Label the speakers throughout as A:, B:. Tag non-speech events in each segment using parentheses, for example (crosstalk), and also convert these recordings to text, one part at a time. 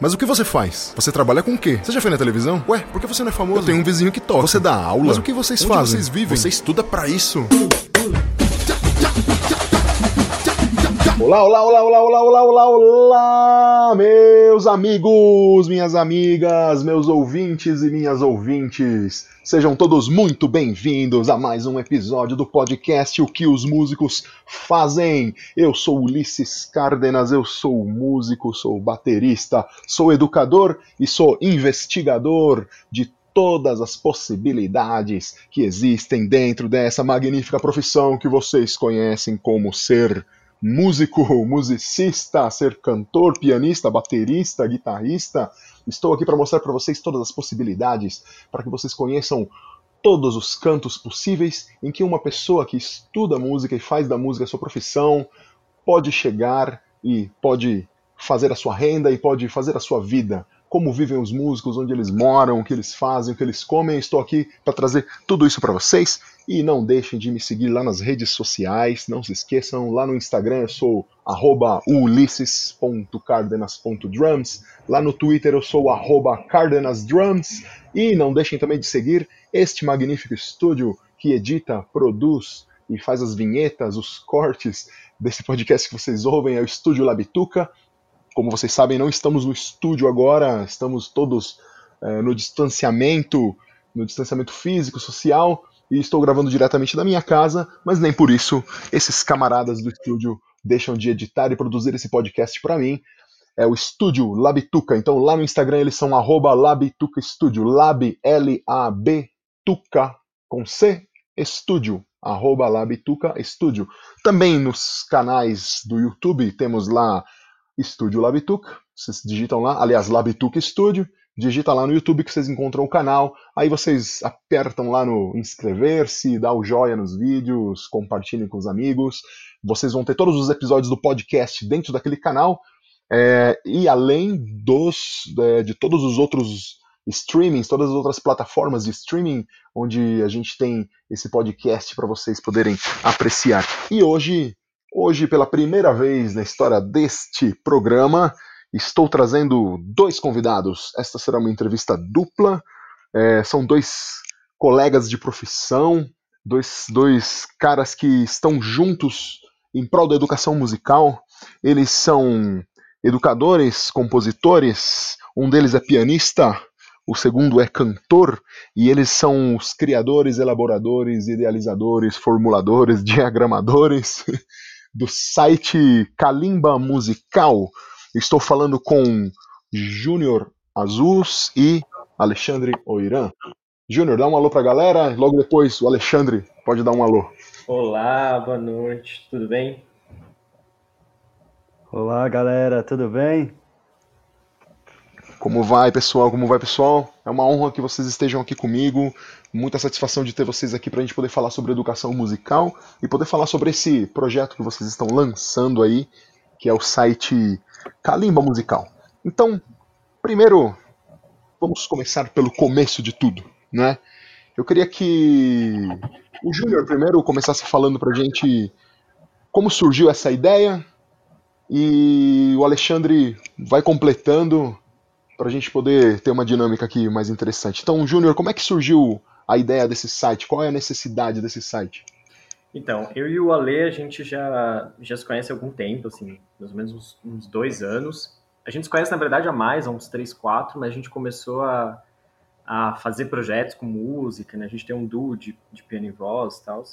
A: Mas o que você faz? Você trabalha com o quê? Você já foi na televisão? Ué, por que você não é famoso? Eu tenho um vizinho que toca. Você dá aula? Mas o que vocês Onde fazem? vocês vivem? Você estuda para isso? Olá, olá, olá, olá, olá, olá, olá, olá, meus amigos, minhas amigas, meus ouvintes e minhas ouvintes. Sejam todos muito bem-vindos a mais um episódio do podcast O que os músicos fazem. Eu sou Ulisses Cárdenas, eu sou músico, sou baterista, sou educador e sou investigador de todas as possibilidades que existem dentro dessa magnífica profissão que vocês conhecem como ser músico, musicista, ser cantor, pianista, baterista, guitarrista. Estou aqui para mostrar para vocês todas as possibilidades, para que vocês conheçam todos os cantos possíveis em que uma pessoa que estuda música e faz da música sua profissão pode chegar e pode fazer a sua renda e pode fazer a sua vida como vivem os músicos, onde eles moram, o que eles fazem, o que eles comem. Estou aqui para trazer tudo isso para vocês. E não deixem de me seguir lá nas redes sociais. Não se esqueçam, lá no Instagram eu sou ulisses.cardenas.drums. Lá no Twitter eu sou cardenasdrums. E não deixem também de seguir este magnífico estúdio que edita, produz e faz as vinhetas, os cortes desse podcast que vocês ouvem, é o Estúdio Labituca. Como vocês sabem, não estamos no estúdio agora, estamos todos é, no distanciamento, no distanciamento físico, social, e estou gravando diretamente da minha casa, mas nem por isso esses camaradas do estúdio deixam de editar e produzir esse podcast para mim. É o estúdio Labituca. Então lá no Instagram eles são arroba Labituca Studio. Lab, L-A-B, Tuca, com C, estúdio. Arroba Labituca Studio. Também nos canais do YouTube temos lá Estúdio Labituc. Vocês digitam lá, aliás, Labituc Studio. Digita lá no YouTube que vocês encontram o canal. Aí vocês apertam lá no inscrever-se, dá o joia nos vídeos, compartilhem com os amigos. Vocês vão ter todos os episódios do podcast dentro daquele canal. É, e além dos é, de todos os outros streamings, todas as outras plataformas de streaming onde a gente tem esse podcast para vocês poderem apreciar. E hoje Hoje, pela primeira vez na história deste programa, estou trazendo dois convidados. Esta será uma entrevista dupla. É, são dois colegas de profissão, dois, dois caras que estão juntos em prol da educação musical. Eles são educadores, compositores, um deles é pianista, o segundo é cantor, e eles são os criadores, elaboradores, idealizadores, formuladores, (laughs) diagramadores do site Kalimba Musical. Estou falando com Júnior Azus e Alexandre Oiran. Júnior, dá um alô para a galera, logo depois o Alexandre pode dar um alô.
B: Olá, boa noite, tudo bem?
C: Olá, galera, tudo bem?
A: Como vai, pessoal? Como vai, pessoal? É uma honra que vocês estejam aqui comigo. Muita satisfação de ter vocês aqui para a gente poder falar sobre educação musical e poder falar sobre esse projeto que vocês estão lançando aí, que é o site Kalimba Musical. Então, primeiro, vamos começar pelo começo de tudo, né? Eu queria que o Júnior primeiro começasse falando para a gente como surgiu essa ideia e o Alexandre vai completando para a gente poder ter uma dinâmica aqui mais interessante. Então, Júnior, como é que surgiu a ideia desse site? Qual é a necessidade desse site?
B: Então, eu e o Ale, a gente já, já se conhece há algum tempo, assim, mais ou menos uns, uns dois anos. A gente se conhece, na verdade, há mais, há uns três, quatro, mas a gente começou a, a fazer projetos com música, né? A gente tem um duo de, de piano e voz e tal.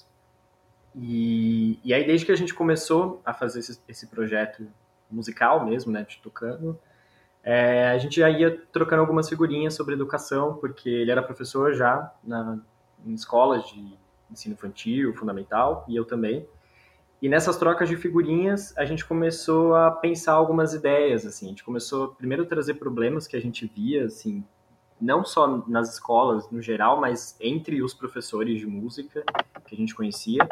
B: E, e aí, desde que a gente começou a fazer esse, esse projeto musical mesmo, né, de tocando, é, a gente já ia trocando algumas figurinhas sobre educação, porque ele era professor já na, em escolas de ensino infantil, fundamental, e eu também. E nessas trocas de figurinhas, a gente começou a pensar algumas ideias, assim. A gente começou primeiro a trazer problemas que a gente via, assim, não só nas escolas no geral, mas entre os professores de música que a gente conhecia,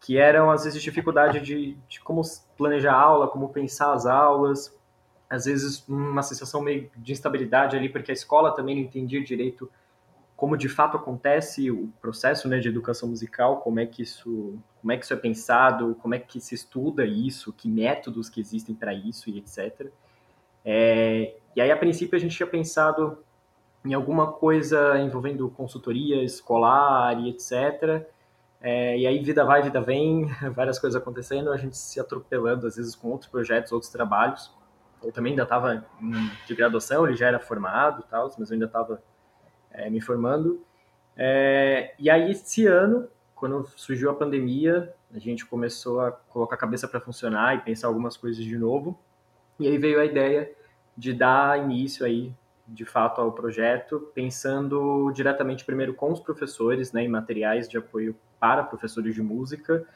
B: que eram às vezes dificuldade de, de como planejar a aula, como pensar as aulas, às vezes uma sensação meio de instabilidade ali, porque a escola também não entendia direito como de fato acontece o processo né, de educação musical, como é que isso, como é que isso é pensado, como é que se estuda isso, que métodos que existem para isso e etc. É, E aí, a princípio, a gente tinha pensado em alguma coisa envolvendo consultoria escolar e etc. É, e aí, vida vai, vida vem, (laughs) várias coisas acontecendo, a gente se atropelando, às vezes, com outros projetos, outros trabalhos. Eu também ainda estava de graduação, ele já era formado, tal, mas eu ainda estava é, me formando. É, e aí, esse ano, quando surgiu a pandemia, a gente começou a colocar a cabeça para funcionar e pensar algumas coisas de novo. E aí veio a ideia de dar início aí, de fato, ao projeto, pensando diretamente primeiro com os professores, né, em materiais de apoio para professores de música,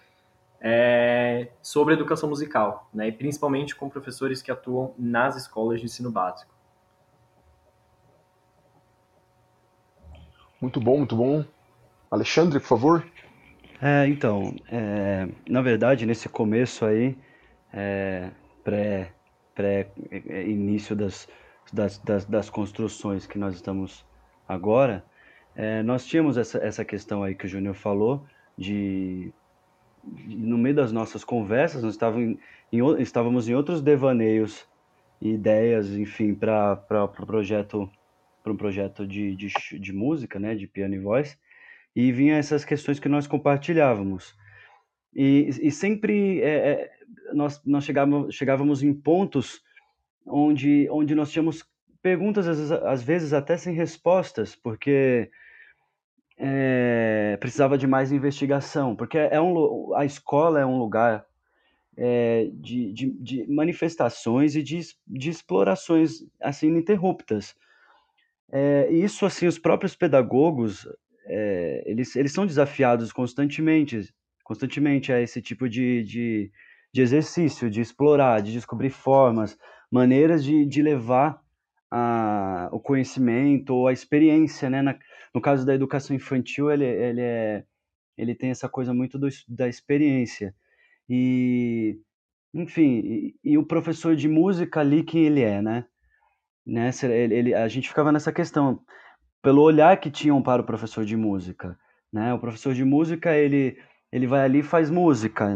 B: é, sobre educação musical, né, e principalmente com professores que atuam nas escolas de ensino básico.
A: Muito bom, muito bom. Alexandre, por favor.
C: É, então, é, na verdade, nesse começo aí, é, pré, pré é, início das, das, das, das, construções que nós estamos agora, é, nós tínhamos essa, essa questão aí que o Júnior falou, de, de, no meio das nossas conversas, nós estávamos em, estávamos em outros devaneios ideias, enfim, para o pro projeto um projeto de, de, de música, né, de piano e voz, e vinha essas questões que nós compartilhávamos. E, e sempre é, é, nós, nós chegávamos, chegávamos em pontos onde, onde nós tínhamos perguntas, às às vezes até sem respostas, porque é, precisava de mais investigação, porque é um, a escola é um lugar é, de, de, de, manifestações e de, de explorações assim ininterruptas. É, isso, assim, os próprios pedagogos, é, eles, eles são desafiados constantemente, constantemente a esse tipo de, de, de exercício, de explorar, de descobrir formas, maneiras de, de levar a, o conhecimento ou a experiência, né? Na, no caso da educação infantil, ele, ele, é, ele tem essa coisa muito do, da experiência. E, enfim, e, e, o professor de música ali, quem ele é, né? né? Ele, ele, a gente ficava nessa questão pelo olhar que tinham para o professor de música, né? O professor de música ele ele vai ali e faz música,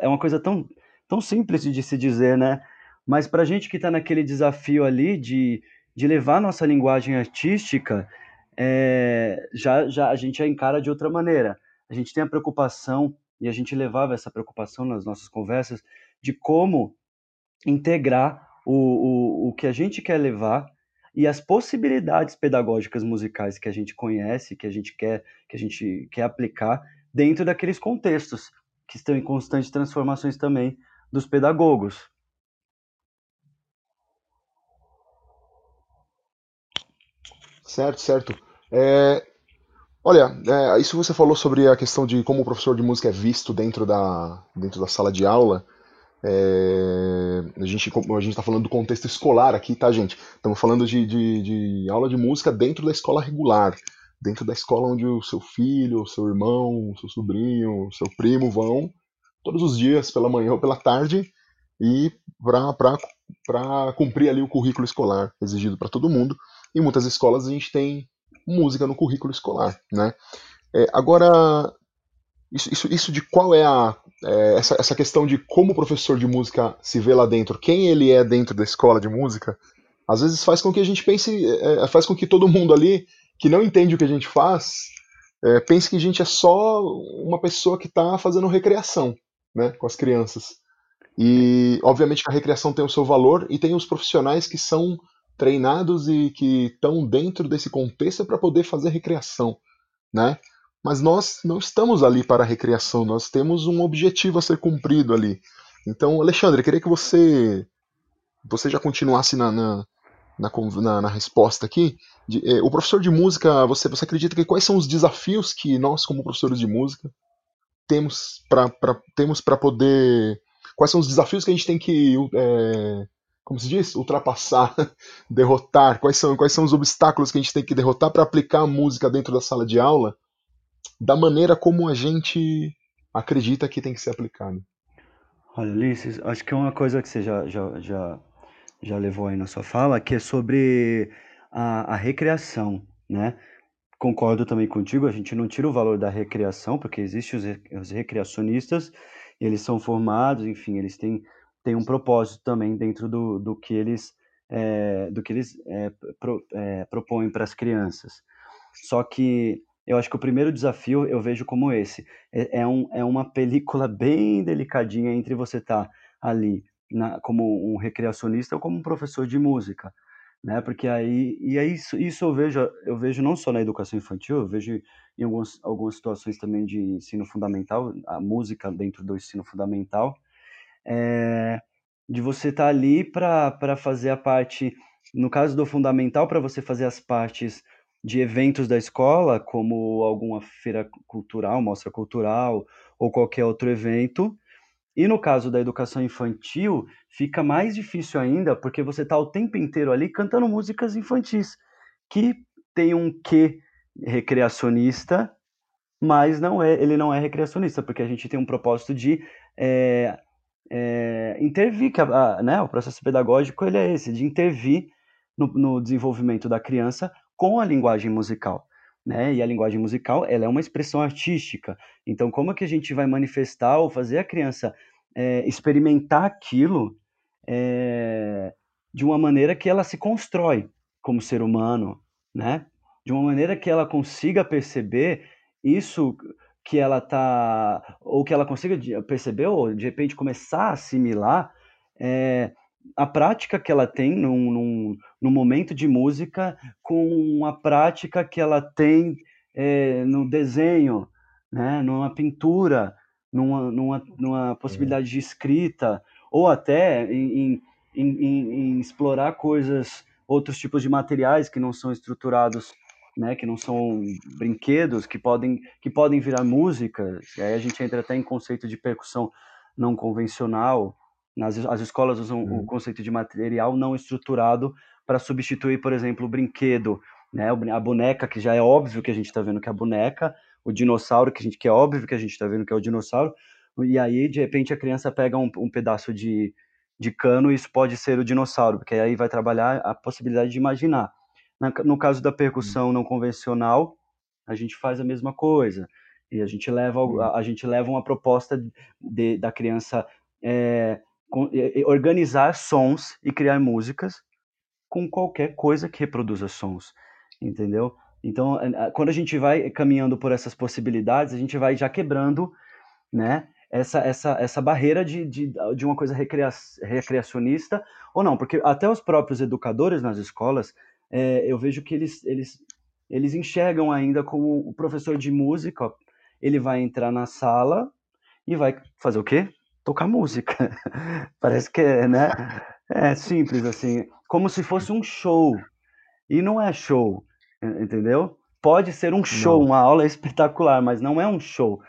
C: é, é uma coisa tão tão simples de se dizer, né? Mas para a gente que está naquele desafio ali de, de levar nossa linguagem artística, é, já, já a gente a encara de outra maneira. A gente tem a preocupação, e a gente levava essa preocupação nas nossas conversas, de como integrar o, o, o que a gente quer levar e as possibilidades pedagógicas musicais que a gente conhece, que a gente quer, que a gente quer aplicar dentro daqueles contextos que estão em constantes transformações também dos pedagogos.
A: Certo, certo. É, olha, é, isso você falou sobre a questão de como o professor de música é visto dentro da, dentro da sala de aula. É, a gente a está falando do contexto escolar aqui, tá, gente? Estamos falando de, de, de, aula de música dentro da escola regular, dentro da escola onde o seu filho, o seu irmão, o seu sobrinho, o seu primo vão todos os dias, pela manhã ou pela tarde, e para cumprir ali o currículo escolar exigido para todo mundo. Em muitas escolas a gente tem música no currículo escolar, né? É, agora, isso, isso, isso de qual é a é, essa, essa questão de como o professor de música se vê lá dentro, quem ele é dentro da escola de música, às vezes faz com que a gente pense, é, é, faz com que todo mundo ali que não entende o que a gente faz, é, pense que a gente é só uma pessoa que está fazendo recreação né, com as crianças. E, obviamente, a recreação tem o seu valor e tem os profissionais que são treinados e que estão dentro desse contexto para poder fazer recreação, né? Mas nós não estamos ali para recreação, nós temos um objetivo a ser cumprido ali. Então, Alexandre, queria que você você já continuasse na, na, na, na resposta aqui. De, eh, o professor de música, você, você acredita que quais são os desafios que nós, como professores de música, temos para temos para poder. Quais são os desafios que a gente tem que. É, como se diz? Ultrapassar, (laughs) derrotar. Quais são, quais são os obstáculos que a gente tem que derrotar para aplicar a música dentro da sala de aula da maneira como a gente acredita que tem que ser aplicado.
C: Olha, Ulisses, acho que é uma coisa que você já, já, já, já levou aí na sua fala, que é sobre a, a recreação, né? Concordo também contigo, a gente não tira o valor da recreação, porque existem os, os recreacionistas, eles são formados, enfim, eles têm, têm um propósito também dentro do, do que eles é, do que eles é, pro, é, propõem para as crianças. Só que eu acho que o primeiro desafio eu vejo como esse. É, é, um, é uma película (laughs) bem delicadinha entre você estar tá ali na, como um recreacionista ou como um professor de música. Né? Porque aí, e aí isso, isso eu vejo, eu vejo não só na educação infantil, eu vejo em algumas, algumas situações também de ensino fundamental, a música dentro do ensino fundamental, é, de você estar tá ali para fazer a parte, no caso do fundamental, para você fazer as partes de eventos da escola, como alguma feira cultural, mostra cultural ou qualquer outro evento. E no caso da educação infantil, fica mais difícil ainda, porque você está o tempo inteiro ali cantando músicas infantis, que tem um quê recreacionista, mas não é, ele não é recreacionista, porque a gente tem um propósito de é, é, intervir, que a, a, né, o processo pedagógico ele é esse, de intervir no, no, desenvolvimento da criança com a linguagem musical. Né? E a linguagem musical ela é uma expressão artística. Então, como é que a gente vai manifestar ou fazer a criança é, experimentar aquilo é, de uma maneira que ela se constrói como ser humano, né? De uma maneira que ela consiga perceber isso que ela tá ou que ela consiga perceber ou de repente começar a assimilar é, a prática que ela tem num, num, num, momento de música com a prática que ela tem é, no desenho, né, numa pintura, numa, numa, numa possibilidade de escrita, ou até em, em, em, em explorar coisas, outros tipos de materiais que não são estruturados né, que não são brinquedos, que podem, que podem virar música. E aí a gente entra até em conceito de percussão não convencional. Nas, as escolas usam uhum. o conceito de material não estruturado para substituir, por exemplo, o brinquedo, né, a boneca, que já é óbvio que a gente está vendo que é a boneca, o dinossauro, que, a gente, que é óbvio que a gente está vendo que é o dinossauro, e aí, de repente, a criança pega um, um pedaço de, de cano e isso pode ser o dinossauro, porque aí vai trabalhar a possibilidade de imaginar. No caso da percussão não convencional, a gente faz a mesma coisa. E a gente leva, a, gente leva uma proposta de, da criança é, organizar sons e criar músicas com qualquer coisa que reproduza sons, entendeu? Então, quando a gente vai caminhando por essas possibilidades, a gente vai já quebrando, né, essa, essa, essa barreira de, de, de uma coisa recria, recreacionista ou não, porque até os próprios educadores nas escolas, é, eu vejo que eles, eles, eles enxergam ainda como o professor de música, ele vai entrar na sala e vai fazer o quê? Tocar música. (laughs) Parece que é, né? É simples assim, como se fosse um show. E não é show, entendeu? Pode ser um show, não. uma aula espetacular, mas não é um show.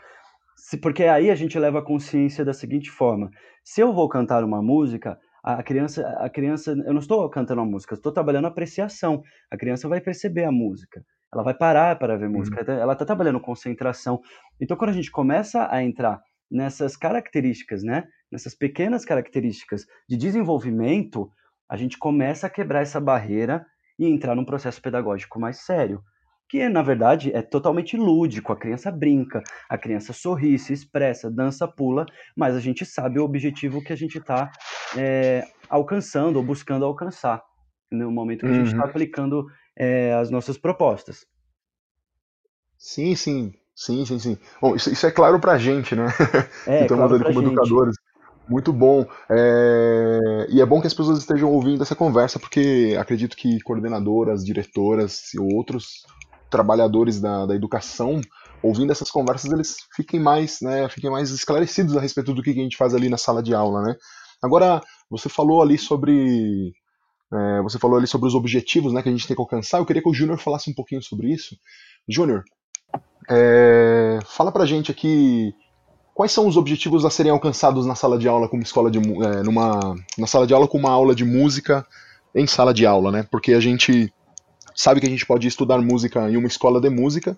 C: Se, porque aí a gente leva a consciência da seguinte forma: se eu vou cantar uma música, a criança, a criança, eu não estou cantando a música, estou trabalhando a apreciação. A criança vai perceber a música, ela vai parar para ver música, uhum. ela está trabalhando concentração. Então, quando a gente começa a entrar nessas características, né, nessas pequenas características de desenvolvimento, a gente começa a quebrar essa barreira e entrar num processo pedagógico mais sério que na verdade é totalmente lúdico. A criança brinca, a criança sorri, se expressa, dança, pula, mas a gente sabe o objetivo que a gente está é, alcançando ou buscando alcançar no momento que uhum. a gente está uhum. aplicando é, as nossas propostas.
A: Sim, sim, sim, sim, sim. Bom, isso, isso é claro para a gente, né? (laughs) É, estamos claro ali como gente. educadores. Muito bom. É... E é bom que as pessoas estejam ouvindo essa conversa, porque acredito que coordenadoras, diretoras e outros trabalhadores da, da educação, ouvindo essas conversas, eles fiquem mais, né, fiquem mais esclarecidos a respeito do que a gente faz ali na sala de aula, né? Agora, você falou ali sobre é, você falou ali sobre os objetivos né, que a gente tem que alcançar. Eu queria que o Júnior falasse um pouquinho sobre isso. Júnior, é, fala pra gente aqui quais são os objetivos a serem alcançados na sala de aula como escola de é, numa na sala de aula com uma aula de música em sala de aula, né? Porque a gente sabe que a gente pode estudar música em uma escola de música.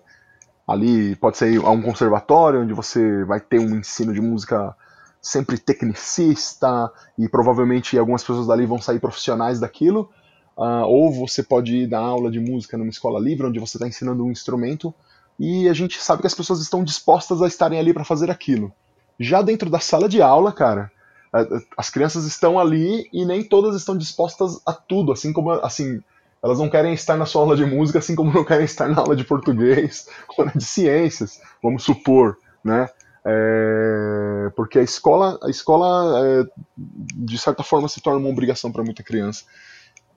A: Ali pode ser um conservatório, onde você vai ter um ensino de música sempre tecnicista e provavelmente algumas pessoas dali vão sair profissionais daquilo. Uh, ou você pode ir dar aula de música numa escola livre, onde você está ensinando um instrumento e a gente sabe que as pessoas estão dispostas a estarem ali para fazer aquilo. Já dentro da sala de aula, cara, as crianças estão ali e nem todas estão dispostas a tudo, assim como assim elas não querem estar na sua aula de música, assim como não querem estar na aula de português (laughs) ou de ciências, vamos supor, né? É, porque a escola, a escola é, de certa forma se torna uma obrigação para muita criança.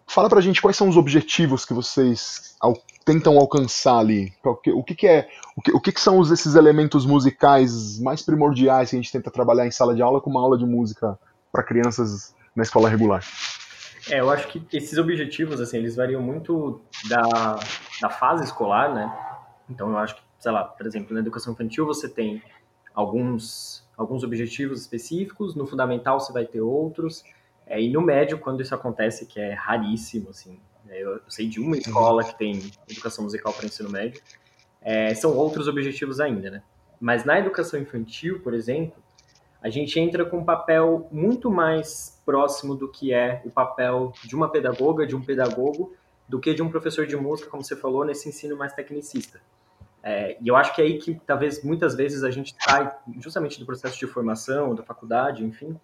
A: Fala pra gente quais são os objetivos que vocês al tentam alcançar ali. O que, que é, o que, o que, que são os, esses elementos musicais mais primordiais que a gente tenta trabalhar em sala de aula com uma aula de música para crianças na escola regular?
B: É, eu acho que esses objetivos, assim, eles variam muito da, da fase escolar, né? Então, eu acho que, sei lá, por exemplo, na educação infantil você tem alguns, alguns objetivos específicos, no fundamental você vai ter outros, é, e no médio, quando isso acontece, que é raríssimo, assim, é, eu, eu sei de uma escola que tem educação musical para ensino médio, é, são outros objetivos ainda, né? Mas na educação infantil, por exemplo, a gente entra com um papel muito mais próximo do que é o papel de uma pedagoga, de um pedagogo, do que de um professor de música, como você falou, nesse ensino mais tecnicista. É, e eu acho que é aí que talvez muitas vezes a gente sai justamente do processo de formação, da faculdade, enfim,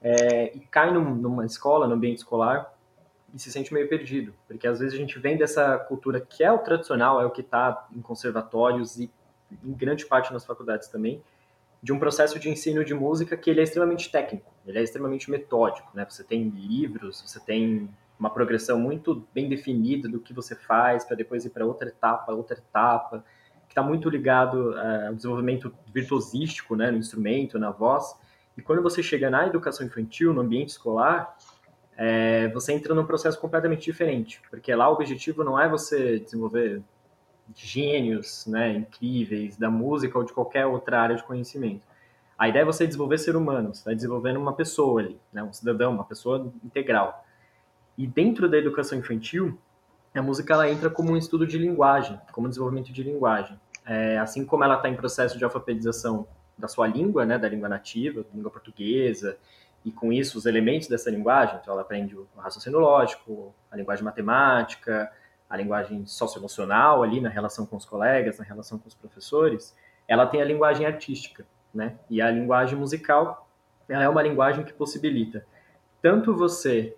B: é, e cai num, numa escola, no ambiente escolar, e se sente meio perdido, porque às vezes a gente vem dessa cultura que é o tradicional, é o que está em conservatórios e em grande parte nas faculdades também, de um processo de ensino de música que ele é extremamente técnico, ele é extremamente metódico, né? Você tem livros, você tem uma progressão muito bem definida do que você faz para depois ir para outra etapa, outra etapa, que está muito ligado uh, ao desenvolvimento virtuosístico, né, no instrumento, na voz. E quando você chega na educação infantil, no ambiente escolar, é, você entra num processo completamente diferente, porque lá o objetivo não é você desenvolver gênios né, incríveis da música ou de qualquer outra área de conhecimento. A ideia é você desenvolver ser humano, você está desenvolvendo uma pessoa ali, né, um cidadão, uma pessoa integral. E dentro da educação infantil, a música ela entra como um estudo de linguagem, como desenvolvimento de linguagem. É, assim como ela está em processo de alfabetização da sua língua, né, da língua nativa, da língua portuguesa, e com isso os elementos dessa linguagem, então ela aprende o raciocínio lógico, a linguagem matemática, a linguagem socioemocional ali na relação com os colegas, na relação com os professores, ela tem a linguagem artística, né? E a linguagem musical, ela é uma linguagem que possibilita tanto você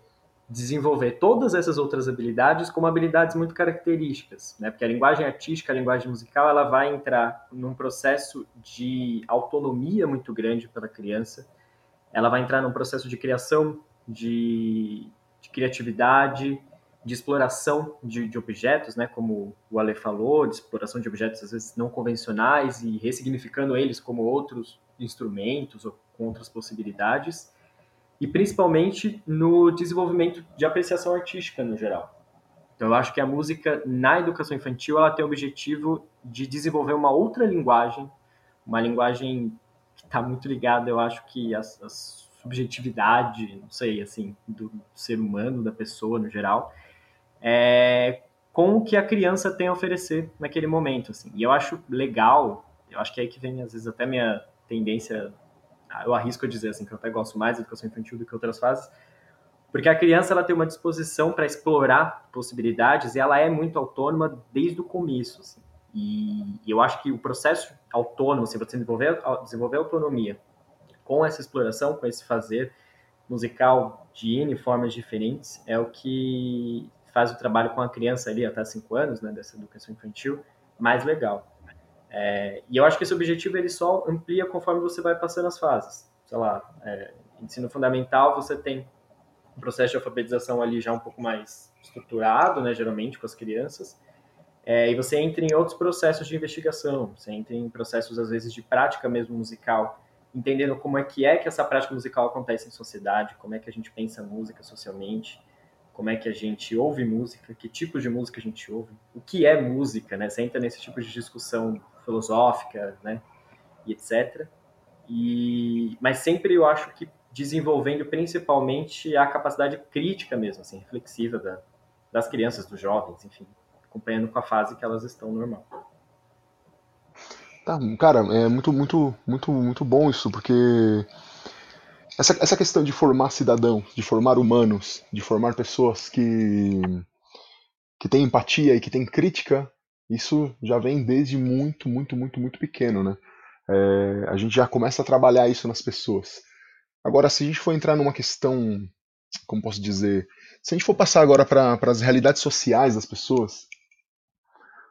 B: desenvolver todas essas outras habilidades como habilidades muito características, né? Porque a linguagem artística, a linguagem musical, ela vai entrar num processo de autonomia muito grande pela criança. Ela vai entrar num processo de criação, de, de criatividade, de exploração de, de, objetos, né, como o Ale falou, de exploração de objetos às vezes não convencionais e ressignificando eles como outros instrumentos ou com outras possibilidades, e principalmente no desenvolvimento de apreciação artística no geral. Então eu acho que a música na educação infantil ela tem o objetivo de desenvolver uma outra linguagem, uma linguagem que está muito ligada, eu acho que a subjetividade, não sei, assim, do ser humano, da pessoa no geral, é, com o que a criança tem a oferecer naquele momento. Assim. E eu acho legal, eu acho que é aí que vem, às vezes, até minha tendência, eu arrisco a dizer assim, que eu até gosto mais da educação infantil do que outras fases, porque a criança ela tem uma disposição para explorar possibilidades e ela é muito autônoma desde o começo. Assim. E, eu acho que o processo autônomo, assim, você desenvolver, desenvolver autonomia com essa exploração, com esse fazer musical de N formas diferentes, é o que faz o trabalho com a criança ali até 5 anos, né, dessa educação infantil, mais legal. É, e eu acho que esse objetivo ele só amplia conforme você vai passando as fases. Sei lá, é, ensino fundamental você tem um processo de alfabetização ali já um pouco mais estruturado, né, geralmente com as crianças, é, e você entra em outros processos de investigação, você entra em processos às vezes de prática mesmo musical, entendendo como é que é que essa prática musical acontece em sociedade, como é que a gente pensa música socialmente, como é que a gente ouve música, que tipo de música a gente ouve, o que é música, né? Você entra nesse tipo de discussão filosófica, né? E etc. E, mas sempre eu acho que desenvolvendo principalmente a capacidade crítica mesmo, assim, reflexiva da, das crianças, dos jovens, enfim, acompanhando com a fase que elas estão normal.
A: Tá, cara, é muito, muito, muito, muito bom isso, porque essa, essa questão de formar cidadãos, de formar humanos, de formar pessoas que, que têm empatia e que têm crítica, isso já vem desde muito, muito, muito, muito pequeno, né? É, a gente já começa a trabalhar isso nas pessoas. Agora, se a gente for entrar numa questão, como posso dizer, se a gente for passar agora para as realidades sociais das pessoas,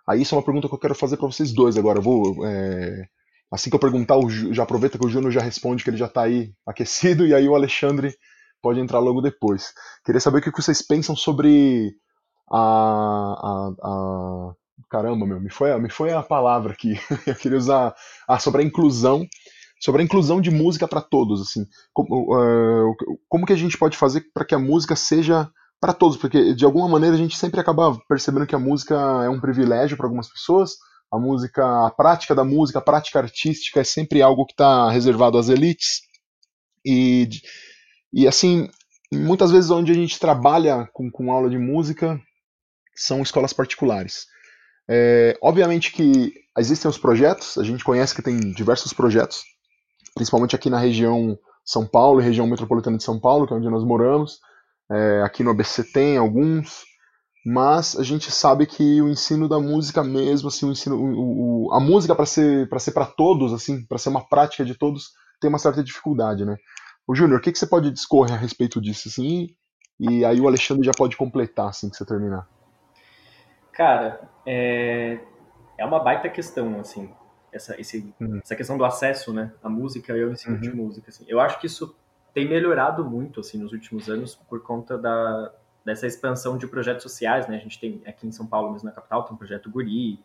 A: aí isso é uma pergunta que eu quero fazer para vocês dois agora. Eu vou, é, assim que eu perguntar, já aproveita que o Júnior já responde, que ele já está aí aquecido, e aí o Alexandre pode entrar logo depois. Queria saber o que vocês pensam sobre a, a, a caramba, meu, me foi, me foi a palavra aqui. (laughs) eu queria usar ah, sobre a inclusão, sobre a inclusão de música para todos, assim. Como, uh, como que a gente pode fazer para que a música seja para todos? Porque de alguma maneira a gente sempre acaba percebendo que a música é um privilégio para algumas pessoas. A música, a prática da música, a prática artística é sempre algo que está reservado às elites. E, e assim, muitas vezes onde a gente trabalha com, com aula de música são escolas particulares. É, obviamente que existem os projetos, a gente conhece que tem diversos projetos, principalmente aqui na região São Paulo, região metropolitana de São Paulo, que é onde nós moramos. É, aqui no ABC tem alguns, mas a gente sabe que o ensino da música mesmo, assim, o ensino, o, o, a música para ser para ser para todos, assim, para ser uma prática de todos, tem uma certa dificuldade, né? O Júnior, o que, que você pode discorrer a respeito disso, assim? E aí o Alexandre já pode completar, assim que você terminar.
B: Cara, é, é uma baita questão, assim, essa, esse, uhum. essa questão do acesso, né, à música e ao ensino uhum. de música, assim. Eu acho que isso tem melhorado muito, assim, nos últimos anos por conta da, dessa expansão de projetos sociais, né, a gente tem aqui em São Paulo, mesmo na capital, tem o Projeto Guri,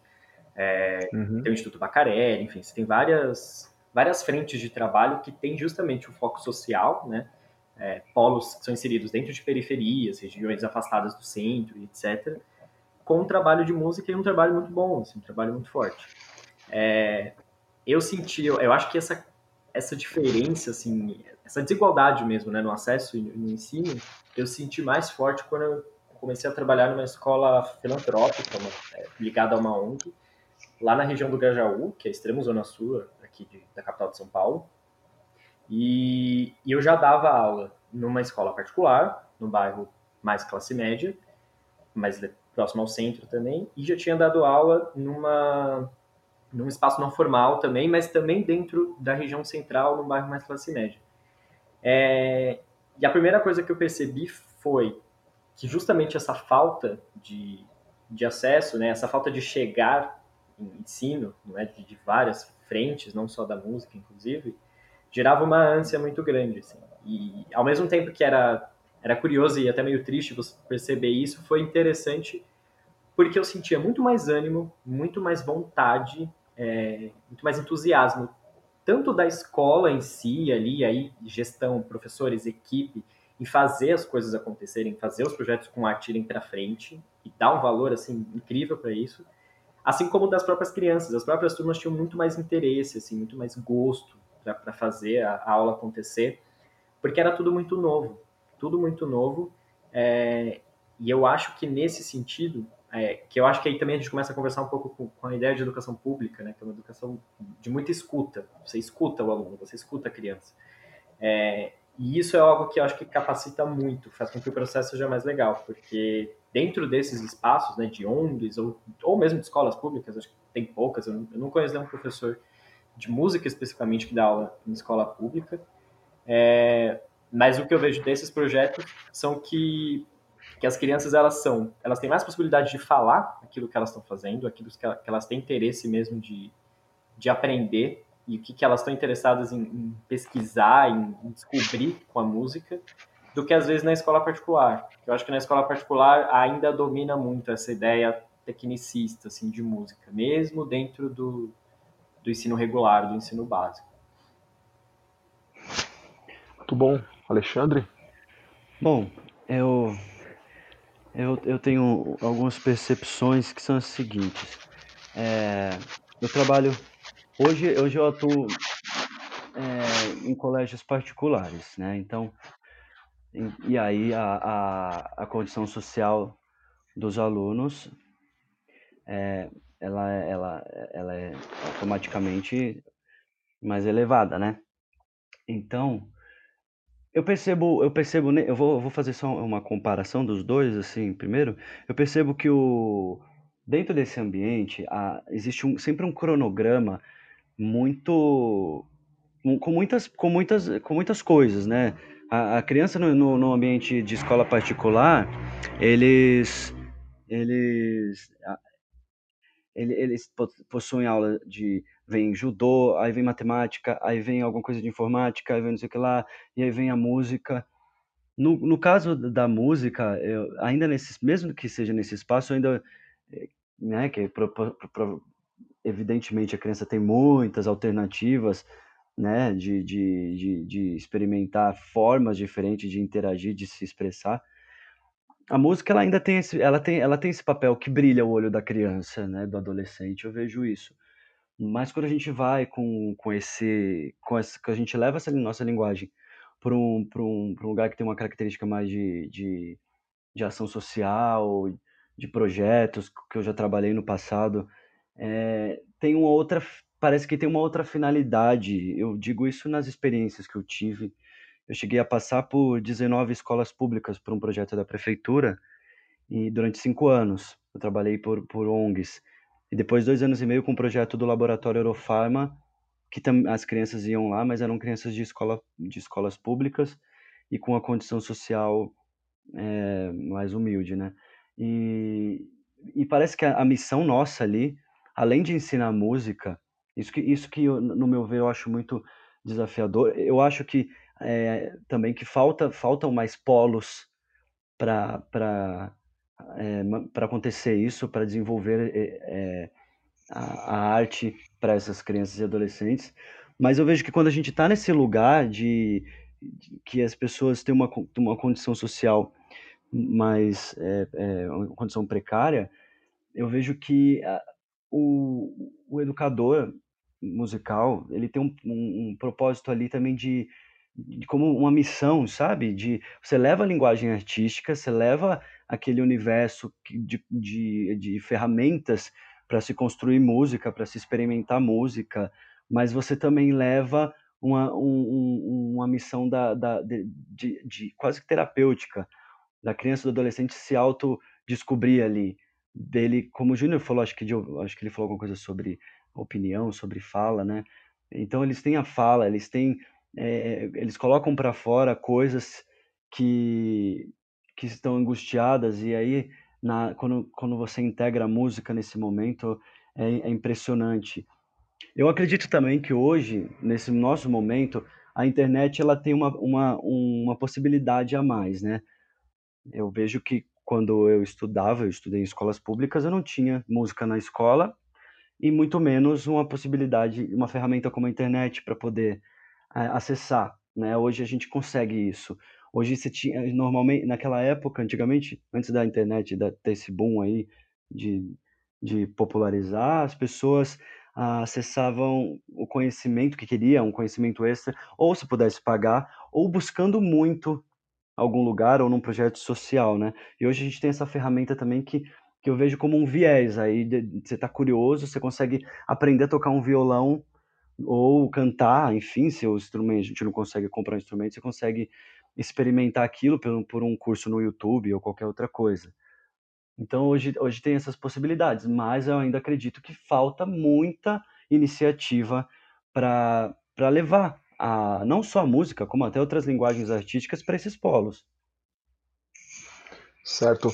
B: é, uhum. tem o Instituto Bacarelli, enfim, você tem várias, várias frentes de trabalho que tem justamente o foco social, né, é, polos que são inseridos dentro de periferias, regiões afastadas do centro, etc., com um trabalho de música e um trabalho muito bom, assim, um trabalho muito forte. É, eu senti, eu, eu, acho que essa, essa diferença, assim, essa desigualdade mesmo, né, no acesso e no ensino, eu senti mais forte quando eu comecei a trabalhar numa escola filantrópica, uma, é, ligada a uma ONG, lá na região do Grajaú, que é a extrema zona sul aqui de, da capital de São Paulo. E, e, eu já dava aula numa escola particular, no bairro mais classe média, mas próximo ao centro também, e já tinha dado aula numa num espaço não formal também, mas também dentro da região central, no bairro mais classe média. É, e a primeira coisa que eu percebi foi que justamente essa falta de, de acesso, né, essa falta de chegar em ensino, não é, de, de várias frentes, não só da música, inclusive, gerava uma ânsia muito grande. Assim. E ao mesmo tempo que era era curioso e até meio triste você perceber isso, foi interessante porque eu sentia muito mais ânimo, muito mais vontade, é, muito mais entusiasmo, tanto da escola em si, ali, aí, gestão, professores, equipe, em fazer as coisas acontecerem, fazer os projetos com arte irem para frente e dar um valor assim incrível para isso, assim como das próprias crianças. As próprias turmas tinham muito mais interesse, assim, muito mais gosto para fazer a, a, aula acontecer, porque era tudo muito novo tudo muito novo. É, e eu acho que nesse sentido, é, que eu acho que aí também a gente começa a conversar um pouco com, com, a ideia de educação pública, né, que é uma educação de muita escuta. Você escuta o aluno, você escuta a criança. É, e isso é algo que eu acho que capacita muito, faz com que o processo seja mais legal, porque dentro desses espaços, né, de ONGs ou, ou mesmo de escolas públicas, acho que tem poucas, eu não, eu não conheço nenhum professor de música especificamente que dá aula em escola pública, é, mas o que eu vejo desses projetos são que, que as crianças elas são, elas têm mais possibilidade de falar aquilo que elas estão fazendo, aquilo que, elas têm interesse mesmo de, de aprender e o que, que elas estão interessadas em, em pesquisar, em, em, descobrir com a música, do que às vezes na escola particular. Eu acho que na escola particular ainda domina muito essa ideia tecnicista assim de música, mesmo dentro do, do ensino regular, do ensino básico.
A: Muito bom. Alexandre?
C: Bom, eu, eu, eu tenho algumas percepções que são as seguintes. É, eu trabalho. Hoje, hoje eu atuo é, em colégios particulares, né? Então, e, e aí a, a, a condição social dos alunos é, ela, ela, ela é automaticamente mais elevada, né? Então, eu percebo, eu percebo, eu vou, vou fazer só uma comparação dos dois, assim, primeiro. Eu percebo que o dentro desse ambiente existe um, sempre um cronograma muito com, com muitas, com, muitas, com muitas coisas, né? A, a criança no, no, no, ambiente de escola particular, eles, eles, eles possuem aula de vem judô, aí vem matemática, aí vem alguma coisa de informática, aí vem não sei o que lá, e aí vem a música. No, no caso da música, eu, ainda nesse, mesmo que seja nesse espaço, ainda, eh, né, que pro, pro, pro, evidentemente a criança tem muitas alternativas, né, de, de, de, de, experimentar formas diferentes de interagir, de se expressar. A música ela ainda tem esse, ela tem, ela tem esse papel que brilha o olho da criança, né, do adolescente. Eu vejo isso. Mas quando a gente vai com, com esse, com essa, que a gente leva essa nossa linguagem para um, um, um lugar que tem uma característica mais de, de, de ação social, de projetos que eu já trabalhei no passado, é, tem uma outra, parece que tem uma outra finalidade. Eu digo isso nas experiências que eu tive. Eu cheguei a passar por 19 escolas públicas por um projeto da prefeitura e durante cinco anos eu trabalhei por, por ONGs. E depois dois anos e meio com o projeto do Laboratório Eurofarma, que as crianças iam lá, mas eram crianças de, escola, de escolas públicas e com a condição social é, mais humilde, né? E, e parece que a, a, missão nossa ali, além de ensinar música, isso que, isso que eu, no meu ver eu acho muito desafiador, eu acho que é, também que falta faltam mais polos para para é, para acontecer isso, para desenvolver é, a, a arte para essas crianças e adolescentes. Mas eu vejo que quando a gente está nesse lugar de, de, que as pessoas têm uma, uma condição social mais é, uma condição precária, eu vejo que a, o, o educador musical ele tem um, um, um propósito ali também de, de, como uma missão, sabe? De você leva a linguagem artística, você leva aquele universo de, de, de ferramentas para se construir música, para se experimentar música, mas você também leva uma, um, uma missão da, da de, de, de, quase terapêutica da criança e do adolescente se autodescobrir ali. Dele, como o Júnior falou, acho que, de, acho que ele falou alguma coisa sobre opinião, sobre fala, né? Então eles têm a fala, eles têm, é, eles colocam para fora coisas que que estão angustiadas e aí na, quando, quando você integra a música nesse momento, é, é impressionante. Eu acredito também que hoje, nesse nosso momento, a internet ela tem uma, uma, uma possibilidade a mais, né? Eu vejo que quando eu estudava, eu estudei em escolas públicas, eu não tinha música na escola e muito menos uma possibilidade, uma ferramenta como a internet para poder é, acessar, né? Hoje a gente consegue isso. Hoje você tinha, normalmente, naquela época, antigamente, antes da internet, da, desse boom aí de, de popularizar, as pessoas ah, acessavam o conhecimento que queriam, um conhecimento extra, ou se pudesse pagar, ou buscando muito algum lugar ou num projeto social, né? E hoje a gente tem essa ferramenta também que, que eu vejo como um viés aí, de, você está curioso, você consegue aprender a tocar um violão ou cantar, enfim, se o instrumento, a gente não consegue comprar um instrumento, você consegue experimentar aquilo por, por um curso no YouTube ou qualquer outra coisa. Então hoje, hoje tem essas possibilidades, mas eu ainda acredito que falta muita iniciativa para levar a, não só a música, como até outras linguagens artísticas para esses polos.
A: Certo.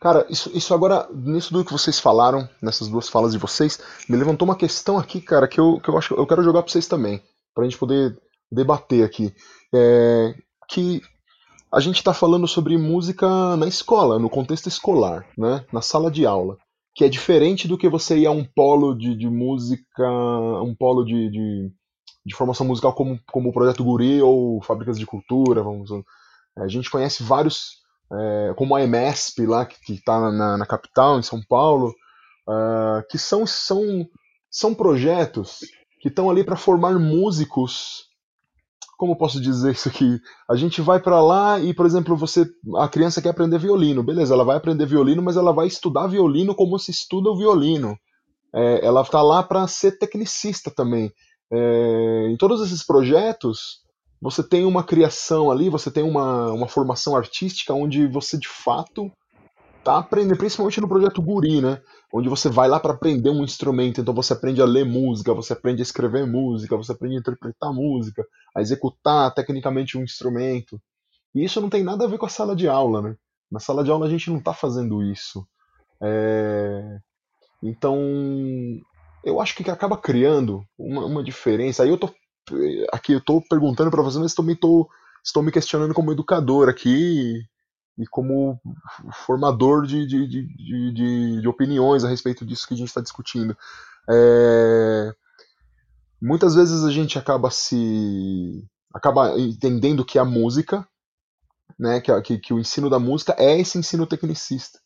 A: Cara, isso, isso agora, nisso do que vocês falaram, nessas duas falas de vocês, me levantou uma questão aqui, cara, que eu, que eu acho eu quero jogar para vocês também, para a gente poder debater aqui. É, que a gente está falando sobre música na escola, no contexto escolar, né? na sala de aula, que é diferente do que você ir a um polo de, de música, um polo de, de, de, formação musical como, como o Projeto Guri ou Fábricas de Cultura. Vamos, a gente conhece vários, é, como a EMESP lá, que está na, na, capital, em São Paulo, uh, que são, são, são projetos que estão ali para formar músicos como posso dizer isso aqui? A gente vai para lá e, por exemplo, você, a criança quer aprender violino, beleza? Ela vai aprender violino, mas ela vai estudar violino como se estuda o violino. É, ela está lá para ser tecnicista também. É, em todos esses projetos, você tem uma criação ali, você tem uma, uma formação artística onde você de fato tá aprendendo, principalmente no projeto Guri, né? Onde você vai lá para aprender um instrumento, então você aprende a ler música, você aprende a escrever música, você aprende a interpretar música, a executar tecnicamente um instrumento. E isso não tem nada a ver com a sala de aula, né? Na sala de aula a gente não está fazendo isso. É... Então, eu acho que acaba criando uma, uma diferença. Aí eu tô aqui eu tô perguntando para você, mas também tô, estou me questionando como educador aqui e como formador de, de, de, de, de opiniões a respeito disso que a gente está discutindo. É... Muitas vezes a gente acaba se acaba entendendo que a música, né, que, que, que o ensino da música é esse ensino tecnicista.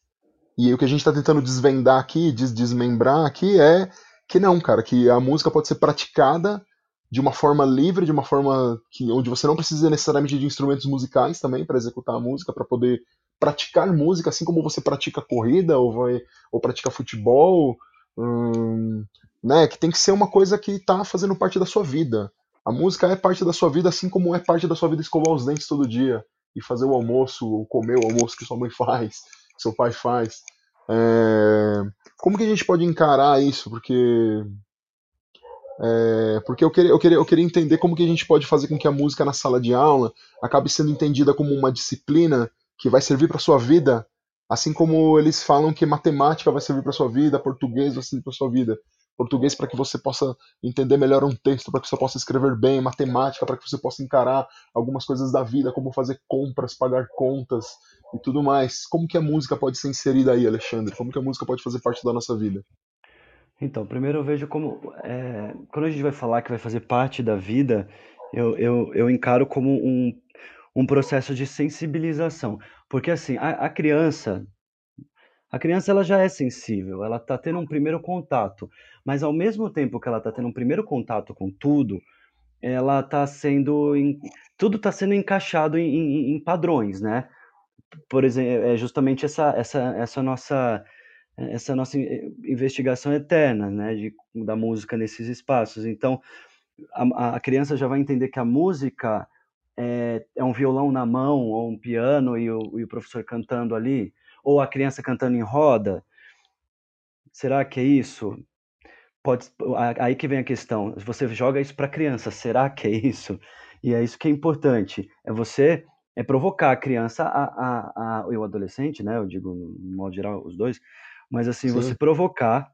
A: E o que a gente está tentando desvendar aqui, des desmembrar aqui, é que não, cara, que a música pode ser praticada de uma forma livre, de uma forma que, onde você não precisa necessariamente de instrumentos musicais também para executar a música, para poder praticar música, assim como você pratica corrida ou, vai, ou pratica futebol, hum, né? Que tem que ser uma coisa que está fazendo parte da sua vida. A música é parte da sua vida, assim como é parte da sua vida escovar os dentes todo dia e fazer o almoço, ou comer o almoço que sua mãe (laughs) faz, que seu pai faz. É... Como que a gente pode encarar isso? Porque é, porque eu queria, eu, queria, eu queria entender como que a gente pode fazer com que a música na sala de aula acabe sendo entendida como uma disciplina que vai servir para sua vida, assim como eles falam que matemática vai servir para sua vida, português vai servir para sua vida. Português para que você possa entender melhor um texto, para que você possa escrever bem, matemática para que você possa encarar algumas coisas da vida, como fazer compras, pagar contas e tudo mais. Como que a música pode ser inserida aí, Alexandre? Como que a música pode fazer parte da nossa vida?
C: Então, primeiro eu vejo como. É, quando a gente vai falar que vai fazer parte da vida, eu, eu, eu encaro como um, um processo de sensibilização. Porque, assim, a, a criança. A criança ela já é sensível, ela está tendo um primeiro contato, mas ao mesmo tempo que ela está tendo um primeiro contato com tudo, ela está sendo. Tudo está sendo encaixado em, em, em padrões, né? Por exemplo, é justamente essa, essa, essa nossa essa nossa investigação eterna, né, de, da música nesses espaços. Então, a, a, criança já vai entender que a música é, é, um violão na mão, ou um piano e o, e o professor cantando ali, ou a criança cantando em roda. Será que é isso? Pode, aí que vem a questão. Você joga isso para a criança, será que é isso? E é isso que é importante. É você é provocar a criança a, a, a, o adolescente, né? Eu digo no modo geral os dois, mas assim, Sim. você provocar.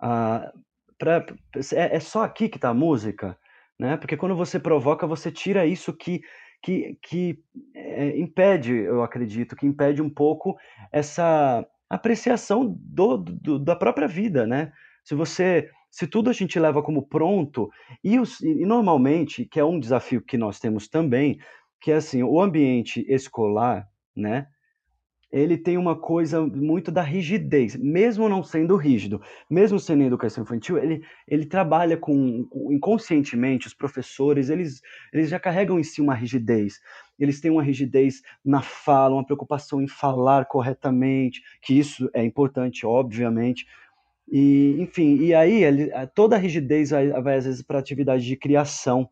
C: Uh, pra, é, é só aqui que está a música, né? Porque quando você provoca, você tira isso que, que, que é, impede, eu acredito, que impede um pouco essa apreciação do, do, da própria vida, né? Se você, se tudo a gente leva como pronto e, os, e normalmente, que é um desafio que nós temos também, que é assim, o ambiente escolar, né? Ele tem uma coisa muito da rigidez, mesmo não sendo rígido, mesmo sendo educação infantil, ele, ele trabalha com, inconscientemente, os professores, eles, eles já carregam em si uma rigidez, eles têm uma rigidez na fala, uma preocupação em falar corretamente, que isso é importante, obviamente, e, enfim, e aí ele, toda a rigidez vai, vai às vezes para atividade de criação,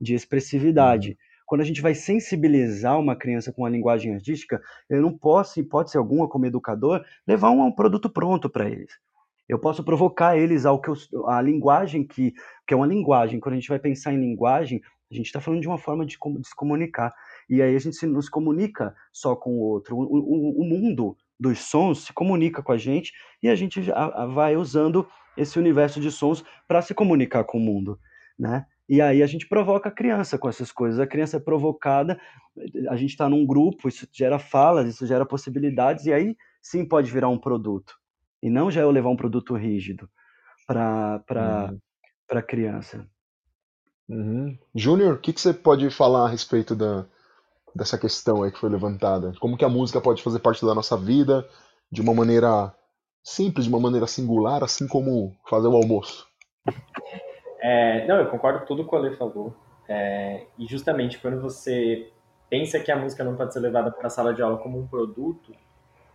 C: de expressividade. Uhum quando a gente vai sensibilizar uma criança com a linguagem artística, eu não posso, em hipótese alguma, como educador, levar um, um produto pronto para eles. Eu posso provocar eles ao que eu, a linguagem que, que é uma linguagem. Quando a gente vai pensar em linguagem, a gente está falando de uma forma de, de, se comunicar. E aí a gente se, nos comunica só com o outro. O, o, o, mundo dos sons se comunica com a gente e a gente vai usando esse universo de sons para se comunicar com o mundo, né? E aí a gente provoca a criança com essas coisas. A criança é provocada, a gente está num grupo, isso gera falas, isso gera possibilidades, e aí sim pode virar um produto. E não já eu levar um produto rígido para uhum. a criança.
A: Uhum. Júnior, o que, que você pode falar a respeito da, dessa questão aí que foi levantada? Como que a música pode fazer parte da nossa vida de uma maneira simples, de uma maneira singular, assim como fazer o almoço?
B: É, não, eu concordo com tudo que o Ale falou. É, e justamente quando você pensa que a música não pode ser levada para a sala de aula como um produto,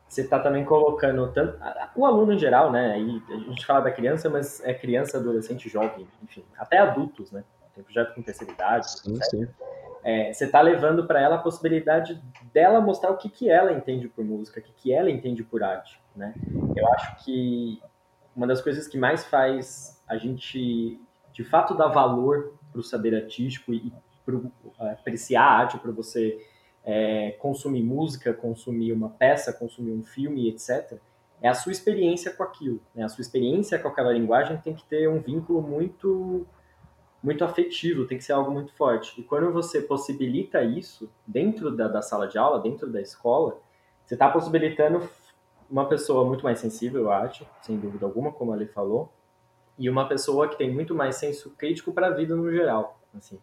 B: você está também colocando tanto o aluno em geral, né? Aí a gente fala da criança, mas é criança, adolescente, jovem, enfim, até adultos, né? Tem projeto com terceira idade, sim, sim. é, você está levando para ela a possibilidade dela mostrar o que, que ela entende por música, o que, que ela entende por arte, né? Eu acho que uma das coisas que mais faz a gente, de fato, dar valor para o saber artístico e para apreciar a arte, para você é, consumir música, consumir uma peça, consumir um filme, etc., é a sua experiência com aquilo. Né? A sua experiência com aquela linguagem tem que ter um vínculo muito muito afetivo, tem que ser algo muito forte. E quando você possibilita isso dentro da, da sala de aula, dentro da escola, você está possibilitando uma pessoa muito mais sensível à arte, sem dúvida alguma, como ele falou, e uma pessoa que tem muito mais senso crítico para a vida no geral. Assim,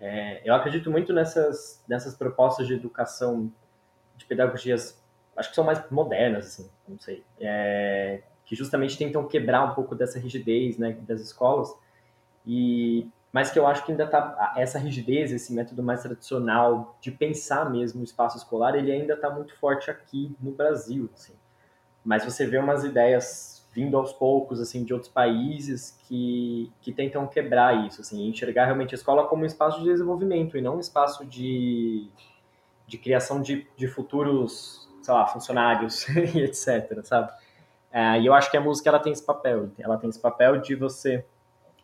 B: é, eu acredito muito nessas, nessas propostas de educação, de pedagogias, acho que são mais modernas, assim, não sei, é, que justamente tentam quebrar um pouco dessa rigidez né, das escolas e mas que eu acho que ainda está essa rigidez, esse método mais tradicional de pensar mesmo o espaço escolar, ele ainda está muito forte aqui no Brasil, assim. Mas você vê umas ideias vindo aos poucos, assim, de outros países que, que tentam quebrar isso, assim, enxergar realmente a escola como um espaço de desenvolvimento e não um espaço de, de criação de, de futuros, sei lá, funcionários (laughs) e etc, sabe? É, e eu acho que a música, ela tem esse papel, ela tem esse papel de você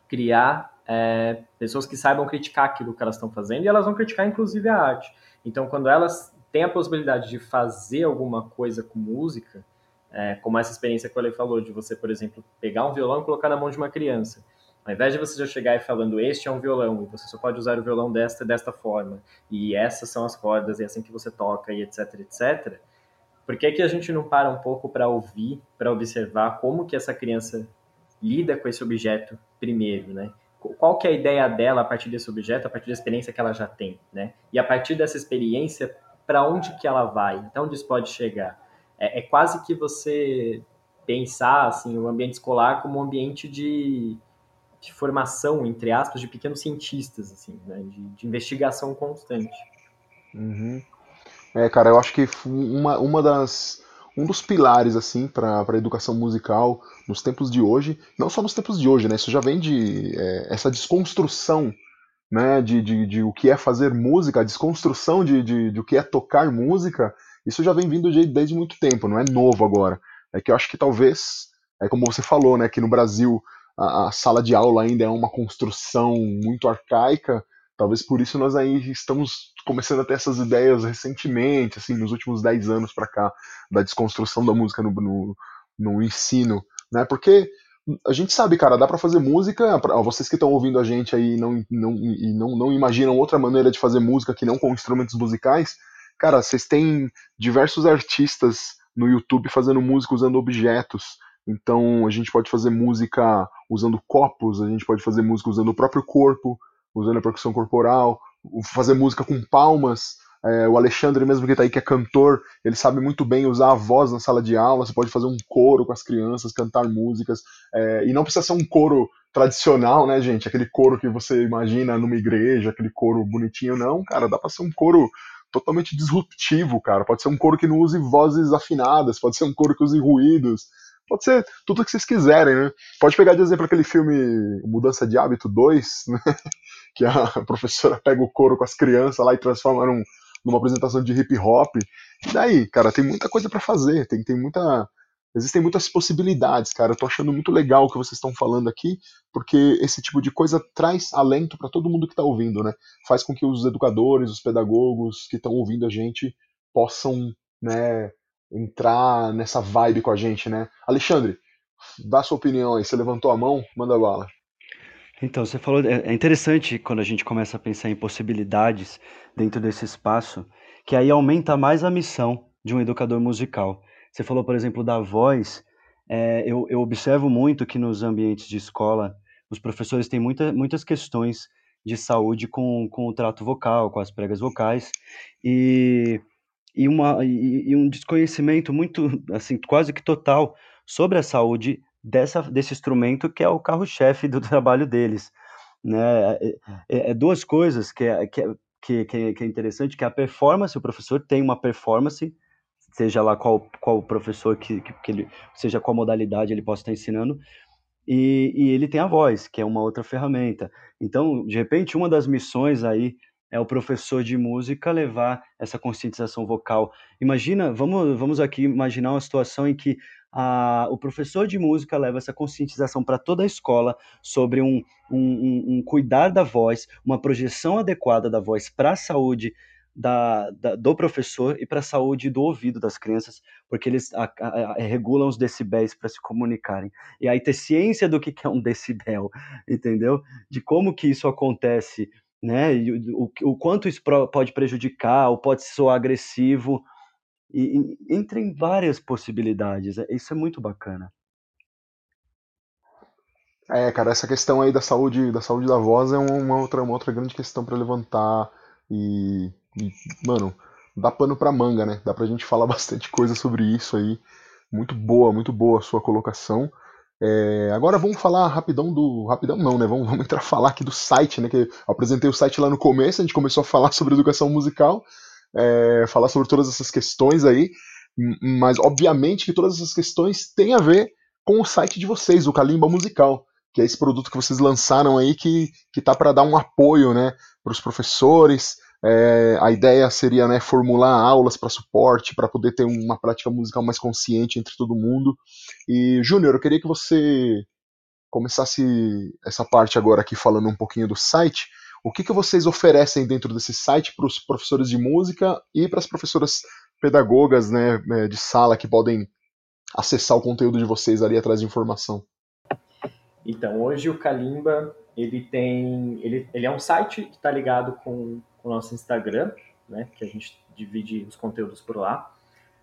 B: criar é, pessoas que saibam criticar aquilo que elas estão fazendo e elas vão criticar inclusive a arte. Então, quando elas têm a possibilidade de fazer alguma coisa com música, é, como essa experiência que ele falou, de você, por exemplo, pegar um violão e colocar na mão de uma criança. Ao invés de você já chegar e falando, este é um violão, e você só pode usar o violão desta desta forma, e essas são as cordas, e é assim que você toca, e etc, etc. Por que, que a gente não para um pouco para ouvir, para observar como que essa criança lida com esse objeto primeiro, né? Qual que é a ideia dela a partir desse objeto, a partir da experiência que ela já tem, né? E a partir dessa experiência, para onde que ela vai? Até onde isso pode chegar? É, é, quase que você pensar, assim, o ambiente escolar como um ambiente de, de formação, entre aspas, de pequenos cientistas, assim, né? de, de investigação constante.
A: Uhum. É, cara, eu acho que uma, uma das um dos pilares assim para a educação musical nos tempos de hoje, não só nos tempos de hoje, né? Isso já vem de é, essa desconstrução, né? De, de, de, o que é fazer música, a desconstrução de, de, de o que é tocar música. Isso já vem vindo de, desde muito tempo, não é novo agora. É que eu acho que talvez, é como você falou, né? Que no Brasil a, a sala de aula ainda é uma construção muito arcaica Talvez por isso nós aí estamos começando a ter essas ideias recentemente, assim, nos últimos 10 anos para cá, da desconstrução da música no, no, no, ensino, né? Porque a gente sabe, cara, dá para fazer música, pra, vocês que estão ouvindo a gente aí não, não, e não, não imaginam outra maneira de fazer música que não com instrumentos musicais, cara, vocês têm diversos artistas no YouTube fazendo música usando objetos, então a gente pode fazer música usando copos, a gente pode fazer música usando o próprio corpo, usando a percussão corporal, fazer música com palmas. É, o Alexandre, mesmo que está aí, que é cantor, ele sabe muito bem usar a voz na sala de aula. Você pode fazer um coro com as crianças, cantar músicas. É, e não precisa ser um coro tradicional, né, gente? Aquele coro que você imagina numa igreja, aquele coro bonitinho. Não, cara, dá para ser um coro totalmente disruptivo, cara. Pode ser um coro que não use vozes afinadas, pode ser um coro que use ruídos. Pode ser tudo o que vocês quiserem, né? Pode pegar de exemplo aquele filme Mudança de Hábito 2, né? (laughs) que a (laughs) professora pega o couro com as crianças lá e transforma num, numa apresentação de hip hop. E daí, cara, tem muita coisa para fazer, tem, tem muita. Existem muitas possibilidades, cara. Eu tô achando muito legal o que vocês estão falando aqui, porque esse tipo de coisa traz alento para todo mundo que tá ouvindo, né? Faz com que os educadores, os pedagogos que estão ouvindo a gente possam, né, entrar nessa vibe com a gente, né? Alexandre, dá sua opinião aí. Você levantou a mão, manda bala.
C: Então, você falou, é, é interessante quando a gente começa a pensar em possibilidades dentro desse espaço, que aí aumenta mais a missão de um educador musical. Você falou, por exemplo, da voz. É, eu, eu, observo muito que nos ambientes de escola, os professores têm muita, muitas questões de saúde com, com o trato vocal, com as pregas vocais, e, e, uma, e, e um desconhecimento muito, assim, quase que total sobre a saúde dessa, desse instrumento que é o carro-chefe do (laughs) trabalho deles. Né? É, é, é duas coisas que é, que, é, que, que é interessante, que a performance, o professor tem uma performance, seja lá qual, qual professor que, que, que ele, seja qual modalidade ele possa estar ensinando, e, e, ele tem a voz, que é uma outra ferramenta. Então, de repente, uma das missões aí é o professor de música levar essa conscientização vocal. Imagina, vamos, vamos aqui imaginar uma situação em que a, o professor de música leva essa conscientização para toda a escola sobre um, um, um, um, cuidar da voz, uma projeção adequada da voz para a saúde da, da, do professor e para a saúde do ouvido das crianças, porque eles a, a, a, regulam os decibéis para se comunicarem. E aí ter ciência do que, que é um decibel, entendeu? De como que isso acontece, né? E o, o, quanto isso pode prejudicar, ou pode soar agressivo, e, e entre várias possibilidades. É, isso é muito bacana.
A: É, cara, essa questão aí da saúde, da saúde da voz é uma outra, uma outra grande questão para levantar e, mano, dá pano pra manga, né? Dá pra gente falar (laughs) bastante coisa sobre isso aí. Muito boa, muito boa a sua colocação. É, agora vamos falar rapidão do. Rapidão não, né? Vamos, (laughs) vamos entrar falar aqui do site, né? Que apresentei o site lá no começo, a gente começou a falar sobre educação musical, é, falar sobre todas essas questões aí. Mas obviamente que todas essas questões têm a ver com o site de vocês, o Kalimba Musical, que é esse produto que vocês lançaram aí que, que tá para dar um apoio, né, para os professores, é, a ideia seria né, formular aulas para suporte, para poder ter uma prática musical mais consciente entre todo mundo. E, Júnior, eu queria que você começasse essa parte agora aqui falando um pouquinho do site. O que, que vocês oferecem dentro desse site para os professores de música e para as professoras pedagogas né, é, de sala que podem acessar o conteúdo de vocês ali atrás de informação?
B: Então, hoje o Kalimba ele tem, ele, ele é um site que está ligado com o nosso Instagram, né, que a gente divide os conteúdos por lá.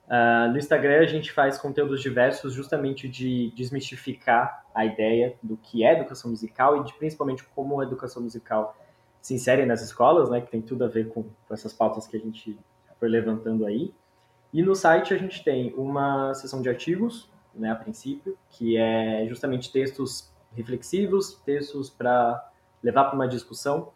B: Uh, no Instagram a gente faz conteúdos diversos justamente de desmistificar a ideia do que é educação musical e de principalmente como a educação musical se insere nas escolas, né, que tem tudo a ver com, com essas pautas que a gente foi levantando aí. E no site a gente tem uma seção de artigos, né, a princípio, que é justamente textos reflexivos, textos para levar para uma discussão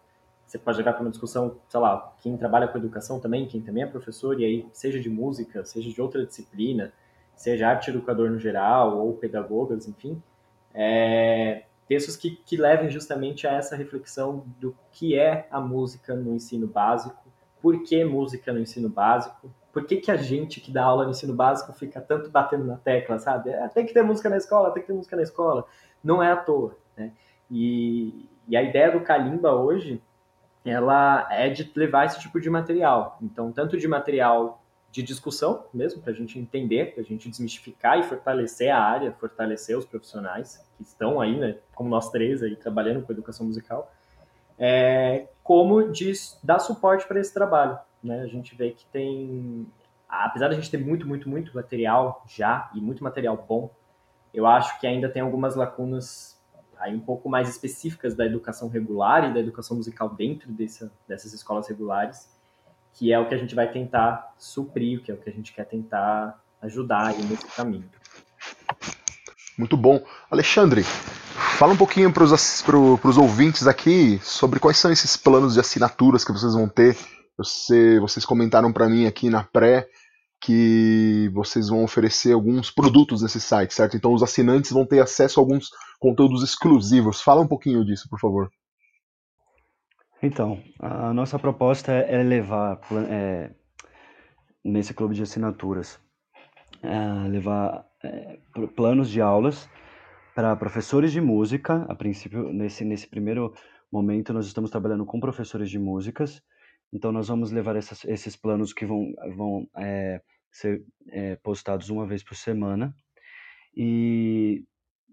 B: você pode levar para uma discussão, sei lá, quem trabalha com educação também, quem também é professor, e aí, seja de música, seja de outra disciplina, seja arte educador no geral, ou pedagogas, enfim, é, textos que, que levem justamente a essa reflexão do que é a música no ensino básico, por que música no ensino básico, por que, que a gente que dá aula no ensino básico fica tanto batendo na tecla, sabe? É, tem que ter música na escola, tem que ter música na escola. Não é à toa, né? E, e a ideia do Kalimba hoje ela é de levar esse tipo de material. Então, tanto de material de discussão mesmo, para a gente entender, para a gente desmistificar e fortalecer a área, fortalecer os profissionais que estão aí, né, como nós três aí, trabalhando com educação musical, é, como de dar suporte para esse trabalho. Né? A gente vê que tem, apesar da gente ter muito, muito, muito material já, e muito material bom, eu acho que ainda tem algumas lacunas aí um pouco mais específicas da educação regular e da educação musical dentro dessa, dessas escolas regulares, que é o que a gente vai tentar suprir, que é o que a gente quer tentar ajudar nesse caminho.
A: Muito bom. Alexandre, fala um pouquinho para os ouvintes aqui sobre quais são esses planos de assinaturas que vocês vão ter. Você, vocês comentaram para mim aqui na pré que vocês vão oferecer alguns produtos nesse site, certo? Então os assinantes vão ter acesso a alguns conteúdos exclusivos. Fala um pouquinho disso, por favor.
C: Então, a nossa proposta é levar é, nesse clube de assinaturas, é, levar é, planos de aulas para professores de música. A princípio, nesse, nesse primeiro momento, nós estamos trabalhando com professores de músicas. Então, nós vamos levar essas, esses planos que vão, vão é, ser é, postados uma vez por semana. E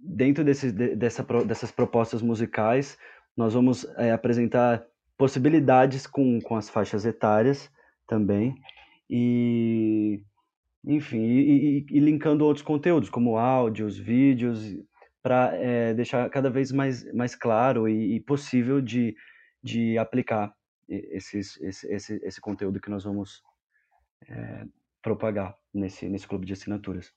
C: dentro desse, dessa, dessas propostas musicais, nós vamos é, apresentar possibilidades com, com as faixas etárias também. E, enfim, e, e, e linkando outros conteúdos, como áudios, vídeos, para é, deixar cada vez mais, mais claro e, e possível de, de aplicar esses, esse, esse, esse conteúdo que nós vamos é, propagar nesse, nesse clube de assinaturas.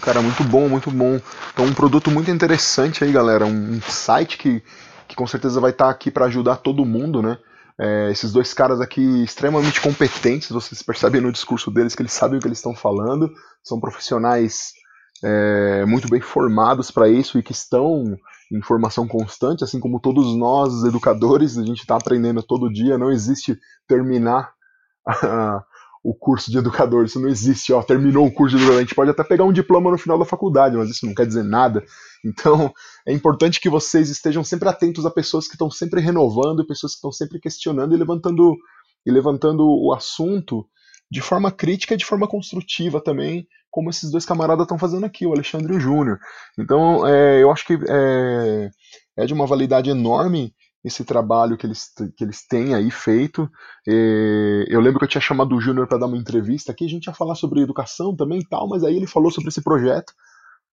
A: Cara, muito bom, muito bom. Então, um produto muito interessante aí, galera. Um site que, que com certeza vai estar aqui para ajudar todo mundo, né? É, esses dois caras aqui extremamente competentes, vocês percebem no discurso deles que eles sabem o que eles estão falando, são profissionais é, muito bem formados para isso e que estão em formação constante, assim como todos nós, educadores, a gente está aprendendo todo dia, não existe terminar (laughs) a, o curso de educador, isso não existe, ó, terminou o curso de educador, a gente pode até pegar um diploma no final da faculdade, mas isso não quer dizer nada. Então, é importante que vocês estejam sempre atentos a pessoas que estão sempre renovando, pessoas que estão sempre questionando e levantando e levantando o assunto de forma crítica e de forma construtiva também, como esses dois camaradas estão fazendo aqui, o Alexandre e o Júnior. Então, é, eu acho que é, é, de uma validade enorme esse trabalho que eles, que eles têm aí feito. É, eu lembro que eu tinha chamado o Júnior para dar uma entrevista aqui, a gente ia falar sobre educação também e tal, mas aí ele falou sobre esse projeto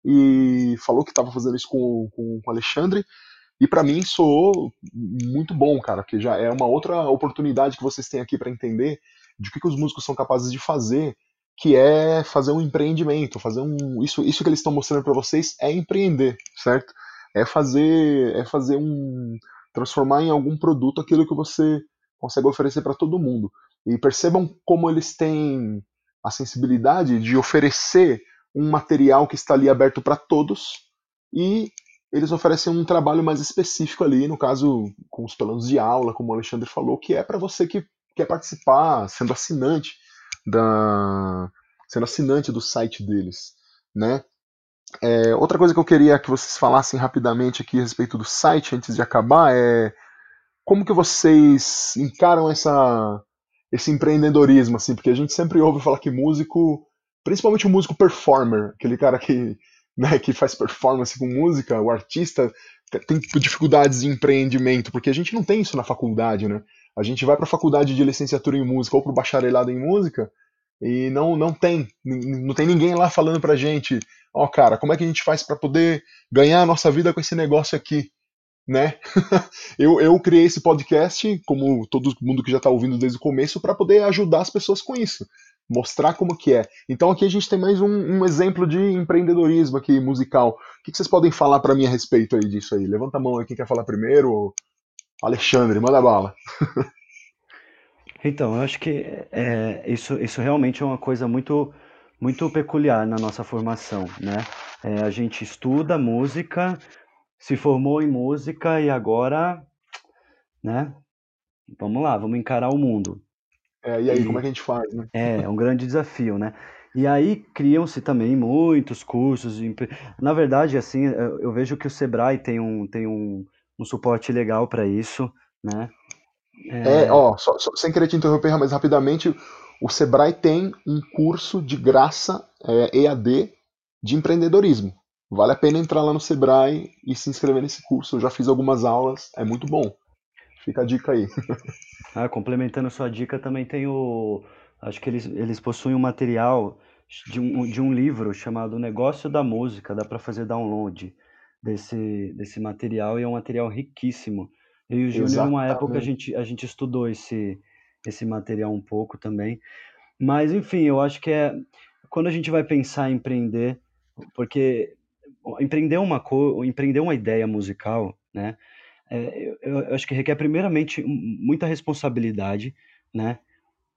A: e falou que estava fazendo isso com, com, com o Alexandre. E para mim soou muito bom, cara, porque já é uma outra oportunidade que vocês têm aqui para entender de que, que os músicos são capazes de fazer que é fazer um empreendimento, fazer um isso isso que eles estão mostrando para vocês é empreender, certo? É fazer é fazer um transformar em algum produto aquilo que você consegue oferecer para todo mundo. E percebam como eles têm a sensibilidade de oferecer um material que está ali aberto para todos e eles oferecem um trabalho mais específico ali, no caso com os planos de aula, como o Alexandre falou, que é para você que quer participar, sendo assinante da sendo assinante do site deles, né? É, outra coisa que eu queria que vocês falassem rapidamente aqui a respeito do site antes de acabar é como que vocês encaram essa esse empreendedorismo assim, porque a gente sempre ouve falar que músico, principalmente o músico performer, aquele cara que né, que faz performance com música, o artista tem dificuldades de empreendimento, porque a gente não tem isso na faculdade, né? A gente vai para a faculdade de licenciatura em música ou para o bacharelado em música e não, não tem, não tem ninguém lá falando pra gente, ó, oh, cara, como é que a gente faz para poder ganhar a nossa vida com esse negócio aqui, né? (laughs) eu, eu criei esse podcast, como todo mundo que já está ouvindo desde o começo, para poder ajudar as pessoas com isso, mostrar como que é. Então aqui a gente tem mais um, um exemplo de empreendedorismo aqui musical. O que, que vocês podem falar para mim a respeito aí disso aí? Levanta a mão aí quem quer falar primeiro. Alexandre, manda bala. (laughs)
C: Então, eu acho que é, isso, isso realmente é uma coisa muito, muito peculiar na nossa formação, né? É, a gente estuda música, se formou em música e agora, né? Vamos lá, vamos encarar o mundo.
A: É, e aí, e, como é que a gente faz, né?
C: É, é um grande desafio, né? E aí criam-se também muitos cursos. Na verdade, assim, eu vejo que o Sebrae tem um, tem um, um suporte legal para isso, né?
A: É, é ó, só, só, sem querer te interromper, mas rapidamente, o Sebrae tem um curso de graça é, EAD de empreendedorismo. Vale a pena entrar lá no Sebrae e se inscrever nesse curso. Eu já fiz algumas aulas, é muito bom. Fica a dica aí. (laughs)
C: ah, complementando sua dica, também tem o. Acho que eles, eles possuem um material de um, de um livro chamado Negócio da Música. Dá para fazer download desse, desse material e é um material riquíssimo. Eu e o Júnior, numa época, a gente, a gente estudou esse, esse material um pouco também. Mas, enfim, eu acho que é quando a gente vai pensar em empreender, porque empreender uma co empreender uma ideia musical, né? É, eu, eu, acho que requer primeiramente muita responsabilidade, né?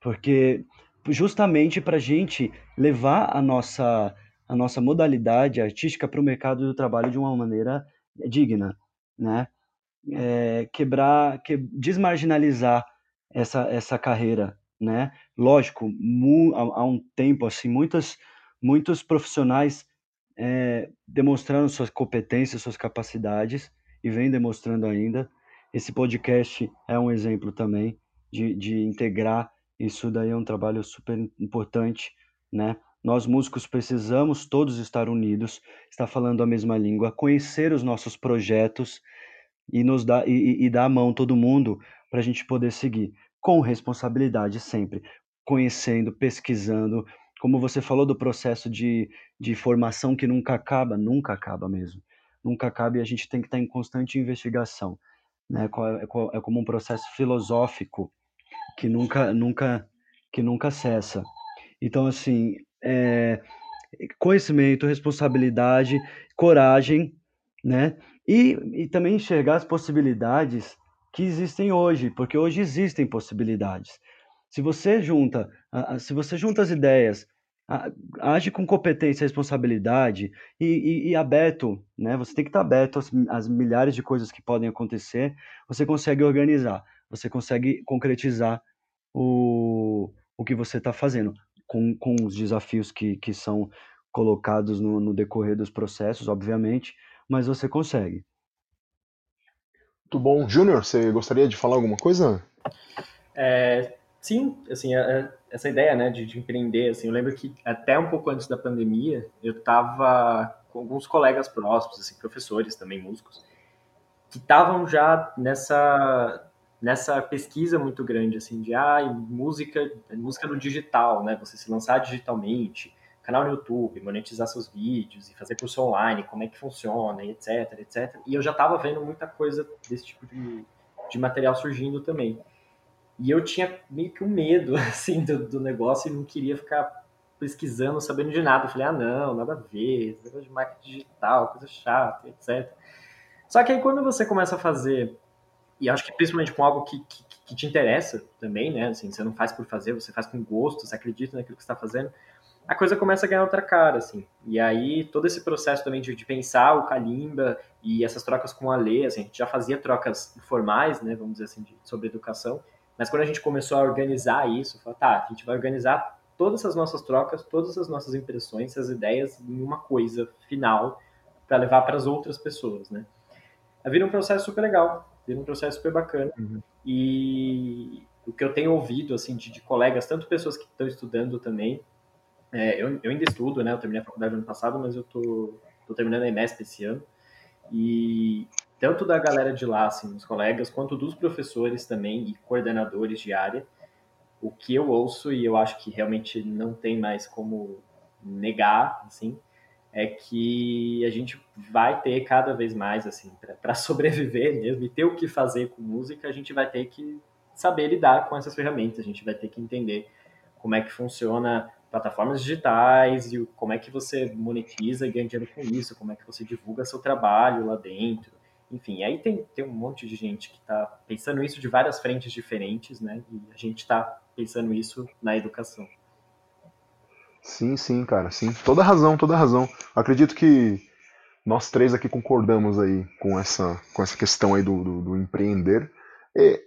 C: Porque justamente para a gente levar a nossa a nossa modalidade artística para o mercado do trabalho de uma maneira digna, né? É, quebrar, que, desmarginalizar essa, essa carreira, né? Lógico, mu, há, há, um tempo assim, muitas, muitos profissionais é, demonstrando suas competências, suas capacidades e vem demonstrando ainda. Esse podcast é um exemplo também de, de integrar isso daí é um trabalho super importante, né? Nós músicos precisamos todos estar unidos, estar falando a mesma língua, conhecer os nossos projetos, e nos dá e, e dar a mão todo mundo para a gente poder seguir com responsabilidade sempre, conhecendo, pesquisando, como você falou do processo de, de formação que nunca acaba, nunca acaba mesmo, nunca acaba e a gente tem que estar em constante investigação, né? É, é como um processo filosófico que nunca, nunca, que nunca cessa. Então assim, é, conhecimento, responsabilidade, coragem, né? E, e também enxergar as possibilidades que existem hoje, porque hoje existem possibilidades. Se você junta, se você junta as ideias age com competência, responsabilidade e, e, e, aberto, né? Você tem que estar aberto às, às, milhares de coisas que podem acontecer. Você consegue organizar, você consegue concretizar o, o que você está fazendo com, com os desafios que, que são colocados no, no decorrer dos processos, obviamente, mas você consegue.
A: Muito bom. Júnior, você gostaria de falar alguma coisa?
B: É, sim, assim, é, é, essa ideia né, de, de, empreender, assim, eu lembro que até um pouco antes da pandemia, eu estava com alguns colegas próximos, assim, professores também, músicos, que estavam já nessa, nessa pesquisa muito grande, assim, de ah, música, música no digital, né, você se lançar digitalmente, canal no YouTube, monetizar seus vídeos e fazer curso online, como é que funciona, etc, etc. E eu já estava vendo muita coisa desse tipo de, de material surgindo também. E eu tinha meio que um medo, (laughs) assim, do, do negócio e não queria ficar pesquisando, sabendo de nada. Eu falei, ah, não, nada a ver, negócio de marketing digital, coisa chata, etc. Só que aí quando você começa a fazer, e acho que principalmente com algo que, que, que te interessa também, né, assim, você não faz por fazer, você faz com gosto, você acredita naquilo que está fazendo, a coisa começa a ganhar outra cara, assim. E aí, todo esse processo também de, de pensar o Kalimba e essas trocas com a Lê, assim, a gente já fazia trocas formais, né, vamos dizer assim, de, sobre educação, mas quando a gente começou a organizar isso, falou, tá, a gente vai organizar todas as nossas trocas, todas as nossas impressões, essas ideias em uma coisa final para levar para as outras pessoas, né. Vira um processo super legal, vira um processo super bacana. Uhum. E o que eu tenho ouvido, assim, de, de colegas, tanto pessoas que estão estudando também, é, eu, eu, ainda estudo, né? Eu terminei a faculdade no ano passado, mas eu tô, tô terminando a EMESP esse ano. E tanto da galera de lá, assim, os colegas, quanto dos professores também e coordenadores de área, o que eu ouço e eu acho que realmente não tem mais como negar, assim, é que a gente vai ter cada vez mais, assim, para sobreviver mesmo e ter o que fazer com música, a gente vai ter que saber lidar com essas ferramentas, a gente vai ter que entender como é que funciona plataformas digitais e como é que você monetiza e ganha dinheiro com isso, como é que você divulga seu trabalho lá dentro. Enfim, aí tem, tem um monte de gente que está pensando isso de várias frentes diferentes, né? E a gente está pensando isso na educação.
A: Sim, sim, cara, sim. Toda razão, toda razão. Acredito que nós três aqui concordamos aí com essa, com essa questão aí do, do, do empreender.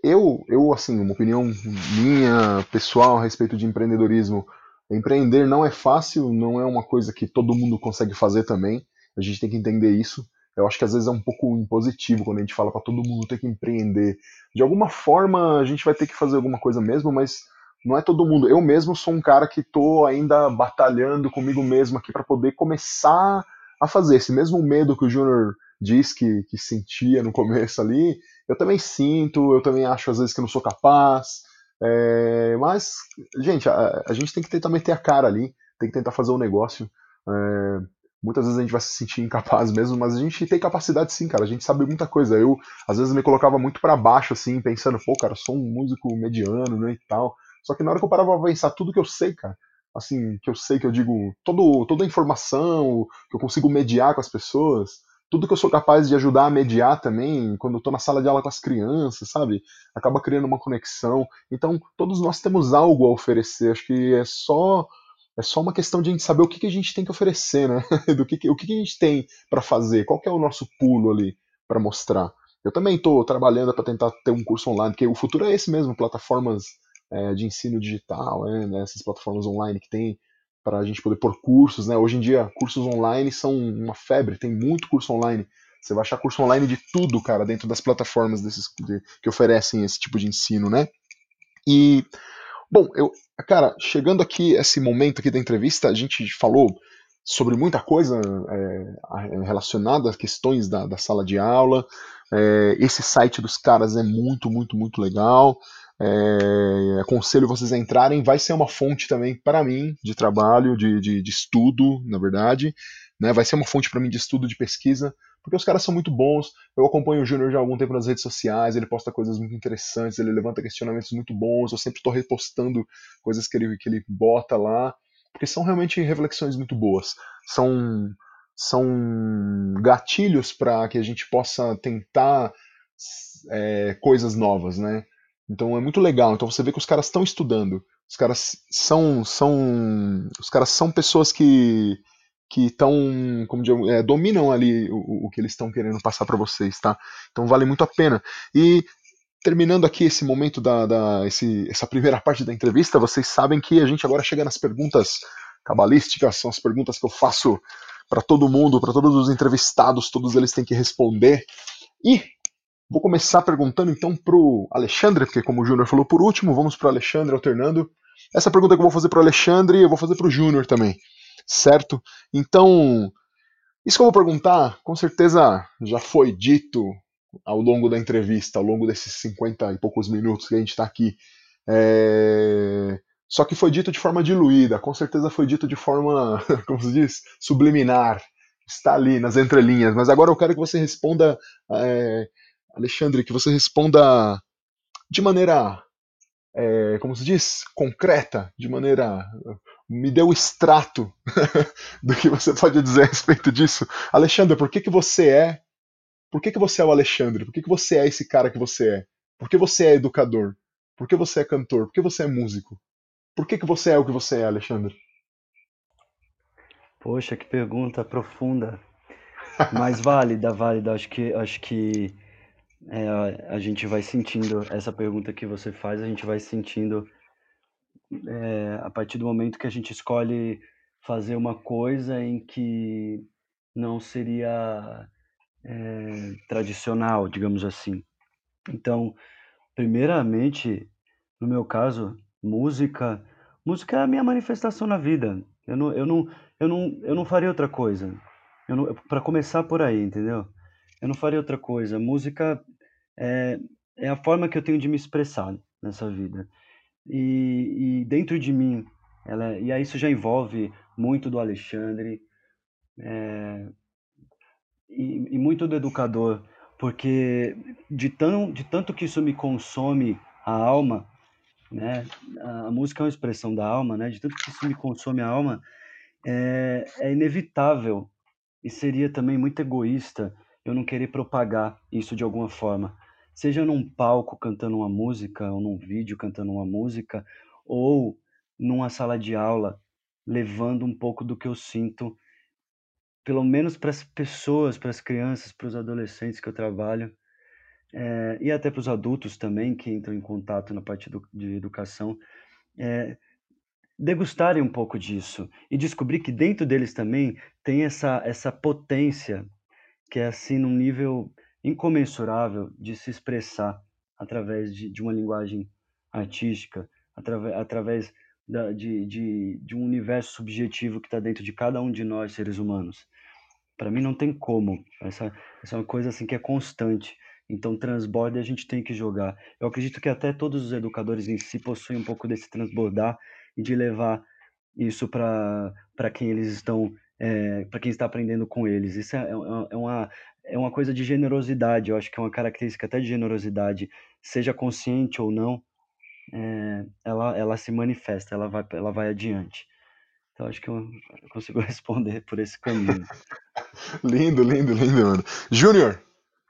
A: Eu, eu, assim, uma opinião minha, pessoal, a respeito de empreendedorismo, Empreender não é fácil, não é uma coisa que todo mundo consegue fazer também. A gente tem que entender isso. Eu acho que às vezes é um pouco impositivo quando a gente fala para todo mundo ter que empreender. De alguma forma a gente vai ter que fazer alguma coisa mesmo, mas não é todo mundo. Eu mesmo sou um cara que estou ainda batalhando comigo mesmo aqui para poder começar a fazer. Esse mesmo medo que o Júnior diz que, que sentia no começo ali, eu também sinto, eu também acho às vezes que não sou capaz. É, mas, gente, a, a, gente tem que tentar meter a cara ali, tem que tentar fazer o um negócio. É, muitas vezes a gente vai se sentir incapaz (laughs) mesmo, mas a gente tem capacidade sim, cara. A gente sabe muita coisa. Eu, às vezes, me colocava muito para baixo, assim, pensando, pô, cara, sou um músico mediano, né, e tal. Só que na hora que eu parava pra pensar tudo que eu sei, cara, assim, que eu sei, que eu digo, todo, toda a informação, que eu consigo mediar com as pessoas, tudo que eu sou capaz de ajudar a mediar também, quando eu tô na sala de aula com as crianças, sabe? Acaba criando uma conexão. Então, todos nós temos algo a oferecer. Acho que é só é só uma questão de a gente saber o que, que a gente tem que oferecer, né? (laughs) Do que, que o que, que a gente tem para fazer, qual é o nosso pulo ali para mostrar. Eu também estou trabalhando para tentar ter um curso online, porque o futuro é esse mesmo, plataformas é, de ensino digital, né? essas plataformas online que tem para a gente poder pôr cursos, né? Hoje em dia, cursos online são uma febre, tem muito curso online. Você vai achar curso online de tudo, cara, dentro das plataformas desses, de, que oferecem esse tipo de ensino, né? E, bom, eu, cara, chegando aqui, esse momento aqui da entrevista, a gente falou sobre muita coisa é, relacionada a questões da, da sala de aula. É, esse site dos caras é muito, muito, muito legal. É, aconselho vocês a entrarem. Vai ser uma fonte também para mim de trabalho, de, de, de, estudo, na verdade. Né? Vai ser uma fonte para mim de estudo, de pesquisa, porque os caras são muito bons. Eu acompanho o Júnior já há algum tempo nas redes sociais, ele posta coisas muito interessantes, ele levanta questionamentos muito bons. Eu sempre estou repostando coisas que ele, que ele bota lá, porque são realmente reflexões muito boas. São, são gatilhos para que a gente possa tentar é, coisas novas, né? Então é muito legal. Então você vê que os caras estão estudando, Os caras são, são, os caras são pessoas que que estão, como digo, é, dominam ali o, o que eles estão querendo passar para vocês, tá? Então vale muito a pena. E terminando aqui esse momento da, da esse, essa primeira parte da entrevista, vocês sabem que a gente agora chega nas perguntas cabalísticas, são as perguntas que eu faço para todo mundo, para todos os entrevistados, todos eles têm que responder. E vou começar perguntando então pro Alexandre, porque como o Júnior falou por último, vamos pro Alexandre alternando. Essa pergunta que eu vou fazer pro Alexandre, eu vou fazer pro Júnior também certo? Então, isso que eu vou perguntar, com certeza já foi dito ao longo da entrevista, ao longo desses 50 e poucos minutos que a gente está aqui. É... Só que foi dito de forma diluída, com certeza foi dito de forma, (laughs) como se diz, subliminar. Está ali nas entrelinhas. Mas agora eu quero que você responda, é... Alexandre, que você responda de maneira, é... como se diz, concreta, de maneira me dê o extrato do que você pode dizer a respeito disso. Alexandre, por que, que você é? Por que, que você é o Alexandre? Por que, que você é esse cara que você é? Por que você é educador? Por que você é cantor? Por que você é músico? Por que, que você é o que você é, Alexandre?
C: Poxa, que pergunta profunda. Mas válida, válida. Acho que, acho que é, a gente vai sentindo essa pergunta que você faz, a gente vai sentindo é, a partir do momento que a gente escolhe fazer uma coisa em que não seria é, tradicional, digamos assim. Então, primeiramente, no meu caso, música, música é a minha manifestação na vida. Eu não, eu não, eu não, eu não faria outra coisa. Para começar por aí, entendeu? Eu não faria outra coisa. Música é, é a forma que eu tenho de me expressar nessa vida e, e dentro de mim, ela, e aí isso já envolve muito do Alexandre é, e, e, muito do educador, porque de, tão, de tanto que isso me consome a alma, né? A, música é uma expressão da alma, né? De tanto que isso me consome a alma, é, é inevitável e seria também muito egoísta eu não querer propagar isso de alguma forma. Seja num palco cantando uma música, ou num vídeo cantando uma música, ou numa sala de aula, levando um pouco do que eu sinto, pelo menos para as pessoas, para as crianças, para os adolescentes que eu trabalho, é, e até para os adultos também que entram em contato na parte do, de educação, é, degustarem um pouco disso e descobrir que dentro deles também tem essa, essa potência que é assim num nível incomensurável de se expressar através de, de uma linguagem artística, através, através da, de, de, de um universo subjetivo que está dentro de cada um de nós, seres humanos. Para mim não tem como. Essa, essa é uma coisa assim que é constante. Então, transborda e a gente tem que jogar. Eu acredito que até todos os educadores em si possuem um pouco desse transbordar e de levar isso para quem eles estão, é, para quem está aprendendo com eles. Isso é, é, é uma, é uma coisa de generosidade, eu acho que é uma característica até de generosidade, seja consciente ou não, é, ela, ela se manifesta, ela vai, ela vai adiante. Então acho que eu, (laughs) consigo responder por esse caminho. (laughs)
A: lindo, lindo, lindo, mano. Júnior,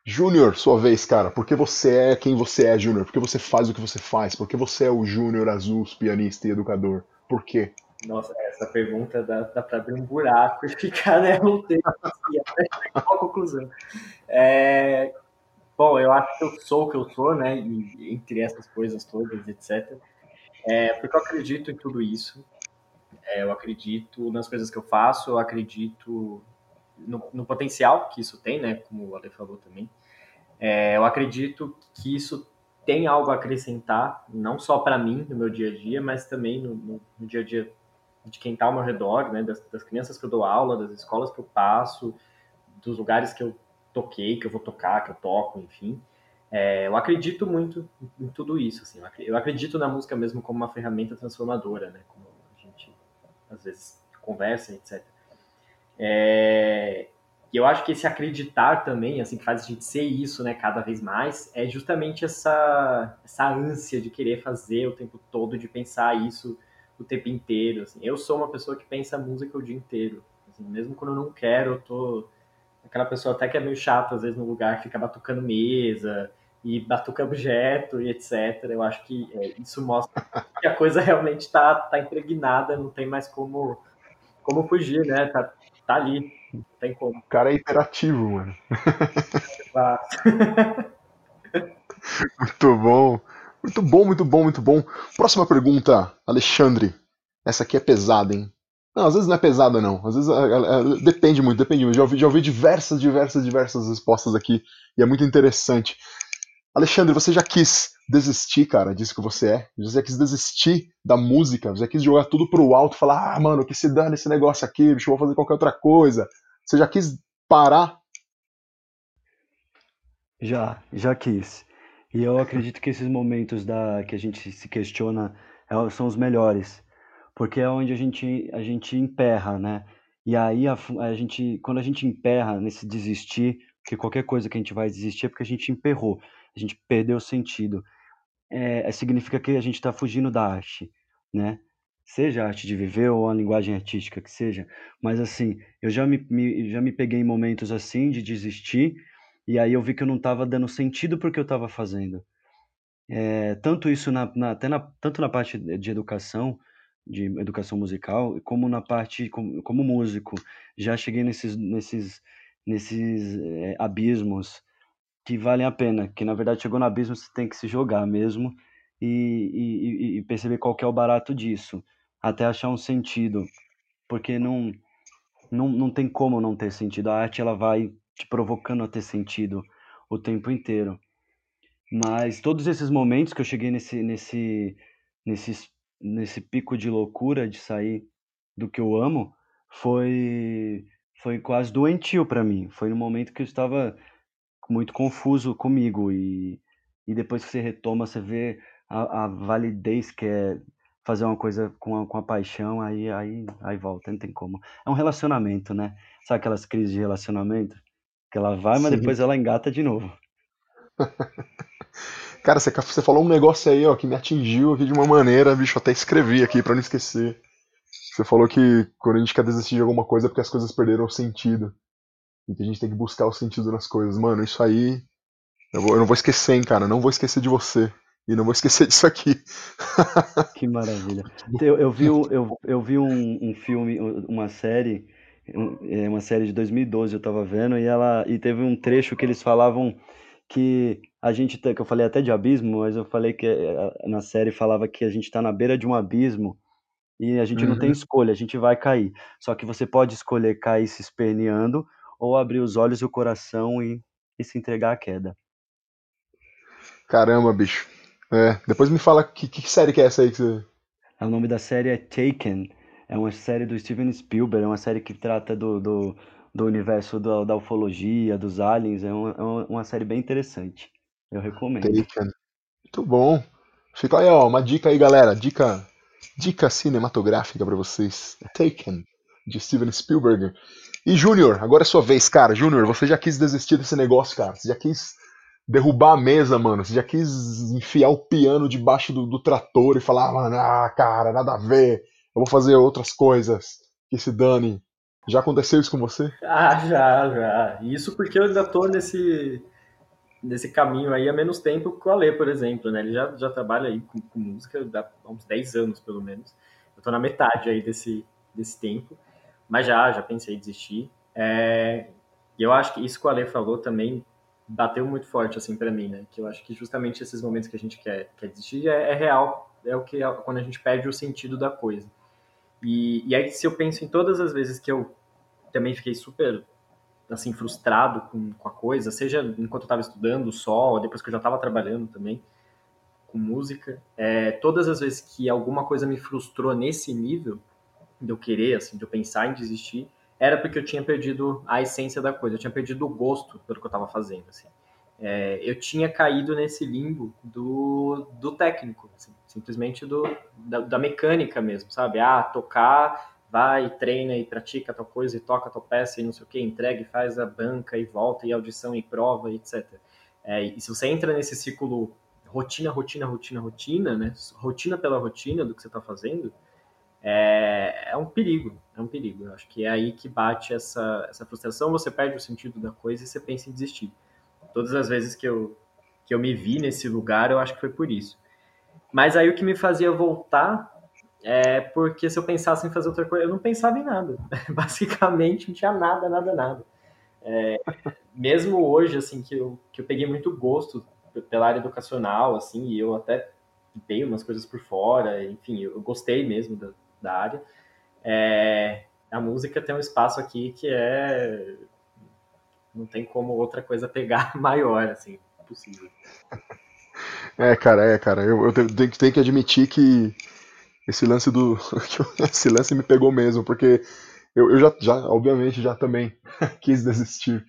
A: Júnior, sua vez, cara. Por que você é quem você é, Júnior? Por que você faz o que você faz? Por que você é o Júnior Azul, pianista e educador? Por quê?
B: Nossa, essa pergunta dá, dá para abrir um buraco e ficar né, um tempo assim, até a conclusão. É, bom, eu acho que eu sou o que eu sou, né? E, entre essas coisas todas, etc. É, porque eu acredito em tudo isso. É, eu acredito nas coisas que eu faço, eu acredito no, no potencial que isso tem, né? Como o Ale falou também. É, eu acredito que isso tem algo a acrescentar, não só para mim no meu dia a dia, mas também no, no, no dia a dia de quem está ao meu redor, né, das, das, crianças que eu dou aula, das escolas que eu passo, dos lugares que eu toquei, que eu vou tocar, que eu toco, enfim. É, eu acredito muito em tudo isso, assim. Eu acredito na música mesmo como uma ferramenta transformadora, né, como a gente às vezes conversa, etc. É, e eu acho que esse acreditar também, assim, que faz a gente ser isso, né, cada vez mais, é justamente essa, essa ânsia de querer fazer o tempo todo, de pensar isso o tempo inteiro. Assim. Eu sou uma pessoa que pensa música o dia inteiro. Assim, mesmo quando eu não quero, eu tô aquela pessoa até que é meio chata, às vezes, no lugar que fica batucando mesa, e batuca objeto e etc. Eu acho que é, isso mostra que a coisa realmente está tá impregnada, não tem mais como, como fugir, né? Tá, tá ali, não tem como. O
A: cara é imperativo, mano. (laughs) muito bom. Muito bom, muito bom, muito bom. Próxima pergunta, Alexandre. Essa aqui é pesada, hein? Não, às vezes não é pesada, não. Às vezes é, é, é, depende muito, depende muito. Já ouvi, já ouvi diversas, diversas, diversas respostas aqui e é muito interessante. Alexandre, você já quis desistir, cara, disso que você é? Você já quis desistir da música? Você já quis jogar tudo pro alto falar, ah, mano, que se dane esse negócio aqui, bicho, eu vou fazer qualquer outra coisa? Você já quis parar?
C: Já, já quis. E eu acredito que esses momentos da que a gente se questiona é, são os melhores, porque é onde a gente a gente emperra, né? E aí a, a gente quando a gente emperra nesse desistir, que qualquer coisa que a gente vai desistir é porque a gente emperrou, a gente perdeu o sentido. É, é significa que a gente está fugindo da arte, né? Seja a arte de viver ou a linguagem artística que seja, mas assim, eu já me, me já me peguei em momentos assim de desistir e aí eu vi que eu não estava dando sentido para o que eu estava fazendo. É, tanto isso na, na, até na, tanto na parte de educação, de educação musical, como na parte como, como músico. Já cheguei nesses, nesses, nesses é, abismos que valem a pena, que na verdade chegou no abismo você tem que se jogar mesmo e, e, e perceber qual é o barato disso, até achar um sentido, porque não, não, não tem como não ter sentido. A arte ela vai te provocando a ter sentido o tempo inteiro. Mas todos esses momentos que eu cheguei nesse, nesse, nesse, nesse pico de loucura de sair do que eu amo, foi, foi quase doentio para mim. Foi no momento que eu estava muito confuso comigo e, e depois que você retoma, você vê a, a validez que é fazer uma coisa com a, com a paixão, aí, aí, aí volta, não tem como. É um relacionamento, né? Sabe aquelas crises de relacionamento? Que ela vai, mas Sim. depois ela engata de novo. (laughs)
A: Cara, você, você falou um negócio aí, ó, que me atingiu aqui de uma maneira, bicho, até escrevi aqui para não esquecer. Você falou que quando a gente quer desistir de alguma coisa é porque as coisas perderam o sentido. E que a gente tem que buscar o sentido nas coisas. Mano, isso aí. Eu, vou, eu não vou esquecer, hein, cara. Não vou esquecer de você. E não vou esquecer (laughs) disso aqui.
C: que maravilha. Eu, eu vi, eu, eu vi um, um filme, uma série é uma série de 2012 eu tava vendo e ela e teve um trecho que eles falavam que a gente que eu falei até de abismo, mas eu falei que eh, na série falava que a gente está na beira de um abismo e a gente uhum. não tem uhum. escolha, a gente vai cair. Só que você pode escolher cair se esperneando ou abrir os olhos e o coração e, e se entregar à queda.
A: Caramba, bicho. É, depois me fala que, que série que é essa aí que você...
C: O nome da série é Taken. É uma série do Steven Spielberg, é uma série que trata do, do, do universo da, da, ufologia, dos aliens. É uma, é uma série bem interessante. Eu recomendo.
A: Taken. Muito bom. Fica aí, ó, uma dica aí, galera. Dica, dica cinematográfica para vocês. Taken, de Steven Spielberg. E Júnior, agora é sua vez, cara. Júnior, você já quis desistir desse negócio, cara. Você já quis derrubar a mesa, mano. Você já quis enfiar o piano debaixo do, do trator e falar, ah, mano, ah, cara, nada a ver eu vou fazer outras coisas, que se dane. Já aconteceu isso com você?
B: Ah, já, já. Isso porque eu ainda tô nesse, nesse caminho aí há menos tempo que o Ale, por exemplo, né? Ele já, já trabalha aí com, com música há uns 10 anos, pelo menos. Eu tô na metade aí desse, desse tempo. Mas já, já pensei em desistir. É, e eu acho que isso que o Ale falou também bateu muito forte, assim, para mim, né? Que eu acho que justamente esses momentos que a gente quer, quer desistir é, é real. É o que é quando a gente perde o sentido da coisa. E, e aí, se eu penso em todas as vezes que eu também fiquei super assim frustrado com, com a coisa, seja enquanto eu estava estudando só, ou depois que eu já estava trabalhando também com música, é, todas as vezes que alguma coisa me frustrou nesse nível de eu querer, assim, de eu pensar em desistir, era porque eu tinha perdido a essência da coisa, eu tinha perdido o gosto pelo que eu estava fazendo, assim. É, eu tinha caído nesse limbo do, do técnico, assim simplesmente do, da, da, mecânica mesmo, sabe? Ah, tocar, vai, treina e pratica tal coisa e toca tal peça e não sei o que, entrega e faz a banca e volta e audição e prova, etc. É, e se você entra nesse ciclo rotina, rotina, rotina, rotina, né? Rotina pela rotina do que você está fazendo, é, é, um perigo, é um perigo. Eu acho que é aí que bate essa, essa frustração, você perde o sentido da coisa e você pensa em desistir. Todas as vezes que eu que eu me vi nesse lugar, eu acho que foi por isso. Mas aí o que me fazia voltar é porque se eu pensasse em fazer outra coisa, eu não pensava em nada. (laughs) Basicamente, não tinha nada, nada, nada. É, mesmo hoje, assim, que eu, que eu peguei muito gosto pela área educacional, assim, e eu até dei umas coisas por fora, enfim, eu gostei mesmo da, da área. É, a música tem um espaço aqui que é não tem como outra coisa pegar (laughs) maior, assim, possível.
A: É, cara, é, cara, eu, eu tenho, tenho que admitir que esse lance do. (laughs) esse lance me pegou mesmo, porque eu, eu já, já, obviamente, já também (laughs) quis desistir.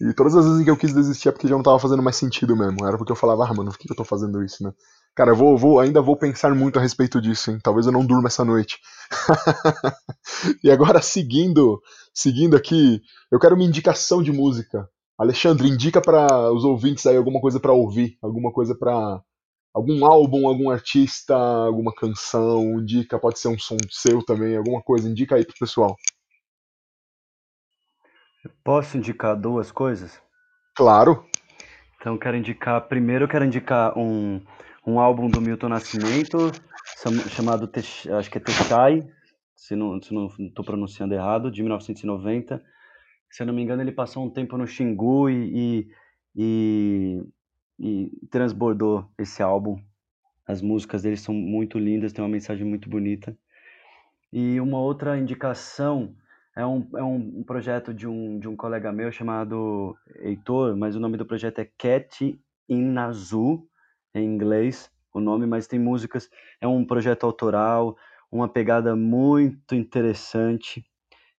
A: E todas as vezes que eu quis desistir é porque já não tava fazendo mais sentido mesmo. Era porque eu falava, ah, mano, por que eu tô fazendo isso, né? Cara, eu vou, vou, ainda vou pensar muito a respeito disso, hein? Talvez eu não durma essa noite. (laughs) e agora, seguindo, seguindo aqui, eu quero uma indicação de música. Alexandre, indica para os ouvintes aí alguma coisa para ouvir, alguma coisa para algum álbum, algum artista, alguma canção, indica, pode ser um som seu também, alguma coisa, indica aí pro pessoal.
C: Posso indicar duas coisas?
A: Claro.
C: Então quero indicar, primeiro quero indicar um, um álbum do Milton Nascimento, chamado, acho que é Techai, se não estou pronunciando errado, de 1990. Se eu não me engano, ele passou um tempo no Xingu e, e, e transbordou esse álbum. As músicas dele são muito lindas, tem uma mensagem muito bonita. E uma outra indicação é um, é um projeto de um, de um colega meu chamado Heitor, mas o nome do projeto é Cat in Azul, em inglês o nome, mas tem músicas. É um projeto autoral, uma pegada muito interessante.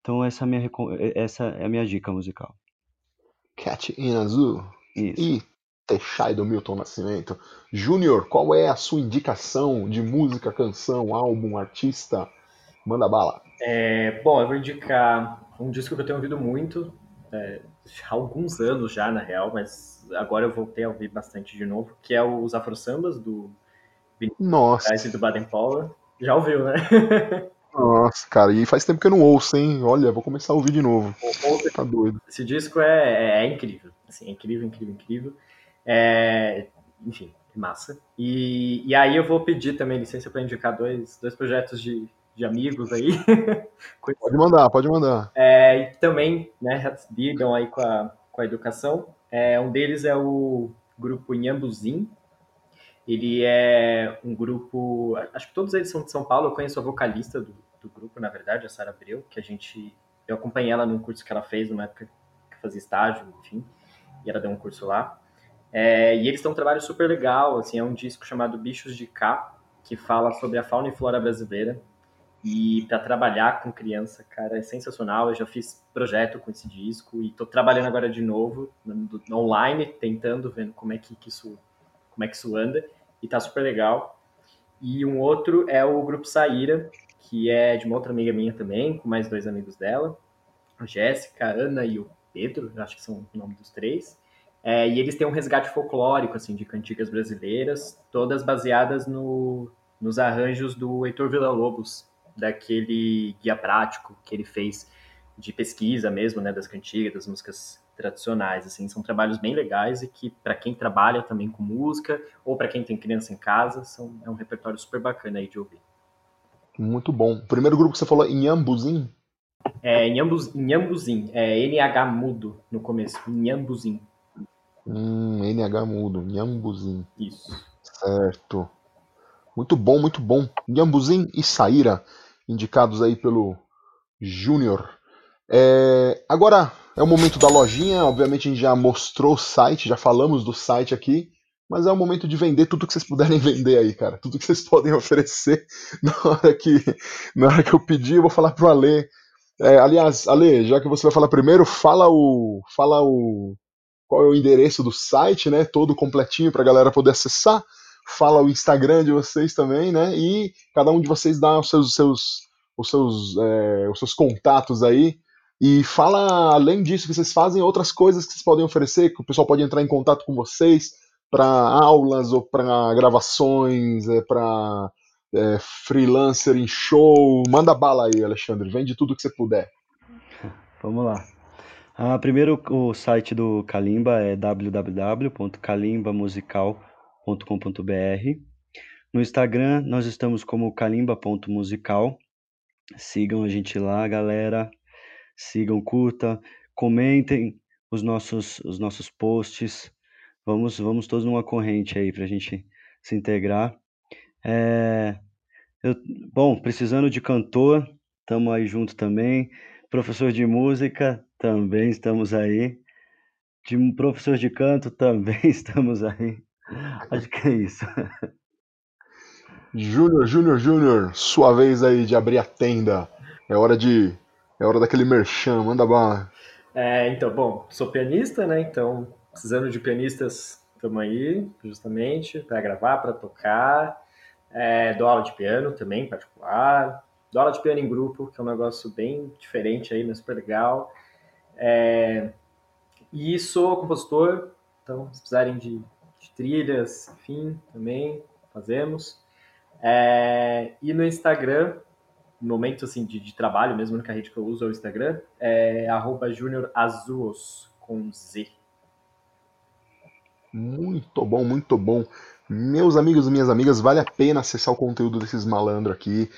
C: Então essa é a minha, essa é a minha dica musical.
A: Cat in Azul.
C: Isso.
A: E Techai do Milton Nascimento. Júnior, qual é a sua indicação de música, canção, álbum, artista? Manda bala.
B: É, bom, eu vou indicar um disco que eu tenho ouvido muito, é, há alguns anos já, na real, mas agora eu voltei a ouvir bastante de novo, que é os Afro Sambas, do
A: Nossa.
B: e do Baden Powell. Já ouviu, né? (laughs)
A: Nossa, cara, e faz tempo que eu não ouço, hein? Olha, vou começar a ouvir de novo. Tá doido.
B: Esse disco é, é, é incrível, assim, é incrível, incrível, incrível. É, enfim, massa. E, e aí eu vou pedir também licença para indicar dois, dois projetos de, de amigos aí. (laughs)
A: pode mandar, pode mandar.
B: É, e também, né, lidam aí com a, com a educação. É, um deles é o grupo Inhambuzim. Ele é um grupo, acho que todos eles são de São Paulo. Eu conheço a vocalista do, do grupo, na verdade, a Sara Abreu, que a gente, eu acompanhei ela num curso que ela fez, numa época que fazia estágio, enfim, e ela deu um curso lá. É, e eles têm um trabalho super legal, assim, é um disco chamado Bichos de Cá, que fala sobre a fauna e flora brasileira. E para trabalhar com criança, cara, é sensacional. Eu já fiz projeto com esse disco e estou trabalhando agora de novo no, no, online, tentando vendo como é que, que, isso como é que isso anda e tá super legal. E um outro é o grupo Saíra, que é de uma outra amiga minha também, com mais dois amigos dela, a Jéssica, a Ana e o Pedro, acho que são o nome dos três. É, e eles têm um resgate folclórico assim de cantigas brasileiras, todas baseadas no, nos arranjos do Heitor Villa-Lobos, daquele guia prático que ele fez de pesquisa mesmo, né, das cantigas, das músicas tradicionais, assim, são trabalhos bem legais e que para quem trabalha também com música ou para quem tem criança em casa, são, é um repertório super bacana aí de ouvir.
A: Muito bom. O primeiro grupo que você falou, Inhambuzim?
B: É, Inhambuzim, é NH mudo no começo, Inhambuzim.
A: Hum, NH mudo, Inhambuzim.
B: Isso.
A: Certo. Muito bom, muito bom. Inhambuzim e Saíra indicados aí pelo Júnior. É, agora é o momento da lojinha, obviamente a gente já mostrou o site, já falamos do site aqui, mas é o momento de vender tudo que vocês puderem (laughs) vender aí, cara. Tudo que vocês podem oferecer (laughs) na hora que, na hora que eu pedir, eu vou falar pro Ale. É, aliás, Ale, já que você vai falar primeiro, fala o. Fala o. Qual é o endereço do site, né? Todo completinho pra galera poder acessar fala o Instagram de vocês também, né? E cada um de vocês dá os seus, seus, os seus, é, os seus contatos aí. E fala, além disso, que vocês fazem outras coisas que vocês podem oferecer, que o pessoal pode entrar em contato com vocês para aulas ou para gravações, é, para é, freelancer em show. Manda bala aí, Alexandre. Vende tudo que você puder.
C: Vamos lá. Ah, primeiro, o site do Kalimba é www.kalimbamusical.com.br. No Instagram, nós estamos como kalimba.musical. Sigam a gente lá, galera. Sigam, curta, comentem os nossos, os nossos posts. Vamos, vamos todos numa corrente aí para a gente se integrar. É, eu, bom, precisando de cantor, estamos aí junto também. Professor de música, também estamos aí. De um professor de canto, (laughs) também estamos aí. Acho que é isso.
A: Júnior, Júnior, Júnior, sua vez aí de abrir a tenda. É hora de. É hora daquele merchan, manda bala.
B: É, então, bom, sou pianista, né? Então, precisando de pianistas, estamos aí, justamente, para gravar, para tocar. É, dou aula de piano também, em particular. Dou aula de piano em grupo, que é um negócio bem diferente aí, mas super legal. É, e sou compositor, então, se precisarem de, de trilhas, enfim, também fazemos. É, e no Instagram, no momento assim, de, de, trabalho, mesmo a única rede que eu uso é o Instagram, é juniorazuos, com Z.
A: Muito bom, muito bom. Meus amigos e minhas amigas, vale a pena acessar o conteúdo desses malandros aqui.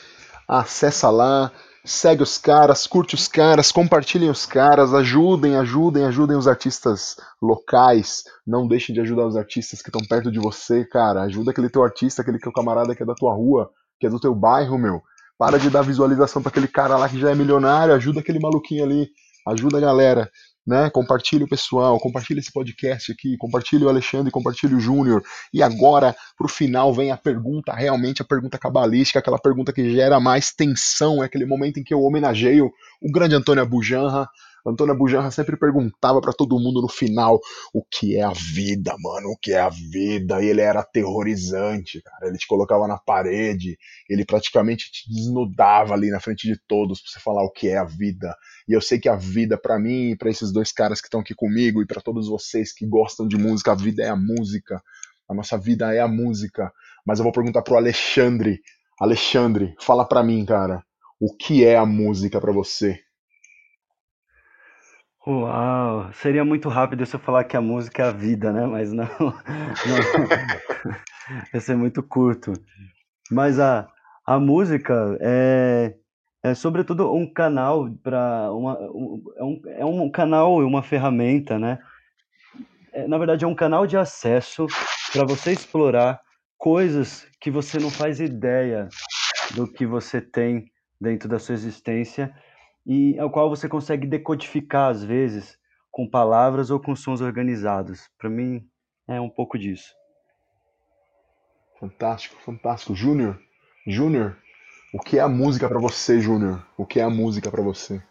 A: Acessa lá, segue os caras, curte os caras, compartilhem os caras, ajudem, ajudem, ajudem os artistas locais. Não deixem de ajudar os artistas que estão perto de você, cara. Ajuda aquele teu artista, aquele teu camarada que é da tua rua, que é do teu bairro, meu. Para de dar visualização para aquele cara lá que já é milionário, ajuda aquele maluquinho ali, ajuda a galera né? Compartilhe o pessoal, compartilhe esse podcast aqui, compartilhe o Alexandre, compartilhe o Júnior. E agora, pro final, vem a pergunta, realmente a pergunta cabalística, aquela pergunta que gera mais tensão, é aquele momento em que eu homenageio o grande Antônio Abujanra, Antônio Bujanra sempre perguntava para todo mundo no final o que é a vida, mano, o que é a vida. E ele era aterrorizante, cara. Ele te colocava na parede, ele praticamente te desnudava ali na frente de todos pra você falar o que é a vida. E eu sei que a vida, para mim, para esses dois caras que estão aqui comigo e para todos vocês que gostam de música, a vida é a música. A nossa vida é a música. Mas eu vou perguntar pro Alexandre. Alexandre, fala pra mim, cara. O que é a música para você?
C: Uau! Seria muito rápido se eu falar que a música é a vida, né? Mas não, (laughs) não. Ia ser muito curto. Mas a, a música é, é sobretudo um canal para uma um, é, um, é um canal e uma ferramenta, né? É, na verdade é um canal de acesso para você explorar coisas que você não faz ideia do que você tem dentro da sua existência e ao qual você consegue decodificar às vezes com palavras ou com sons organizados. Para mim é um pouco disso.
A: Fantástico, fantástico, Júnior. Júnior, o que é a música para você, Júnior? O que é a música para você?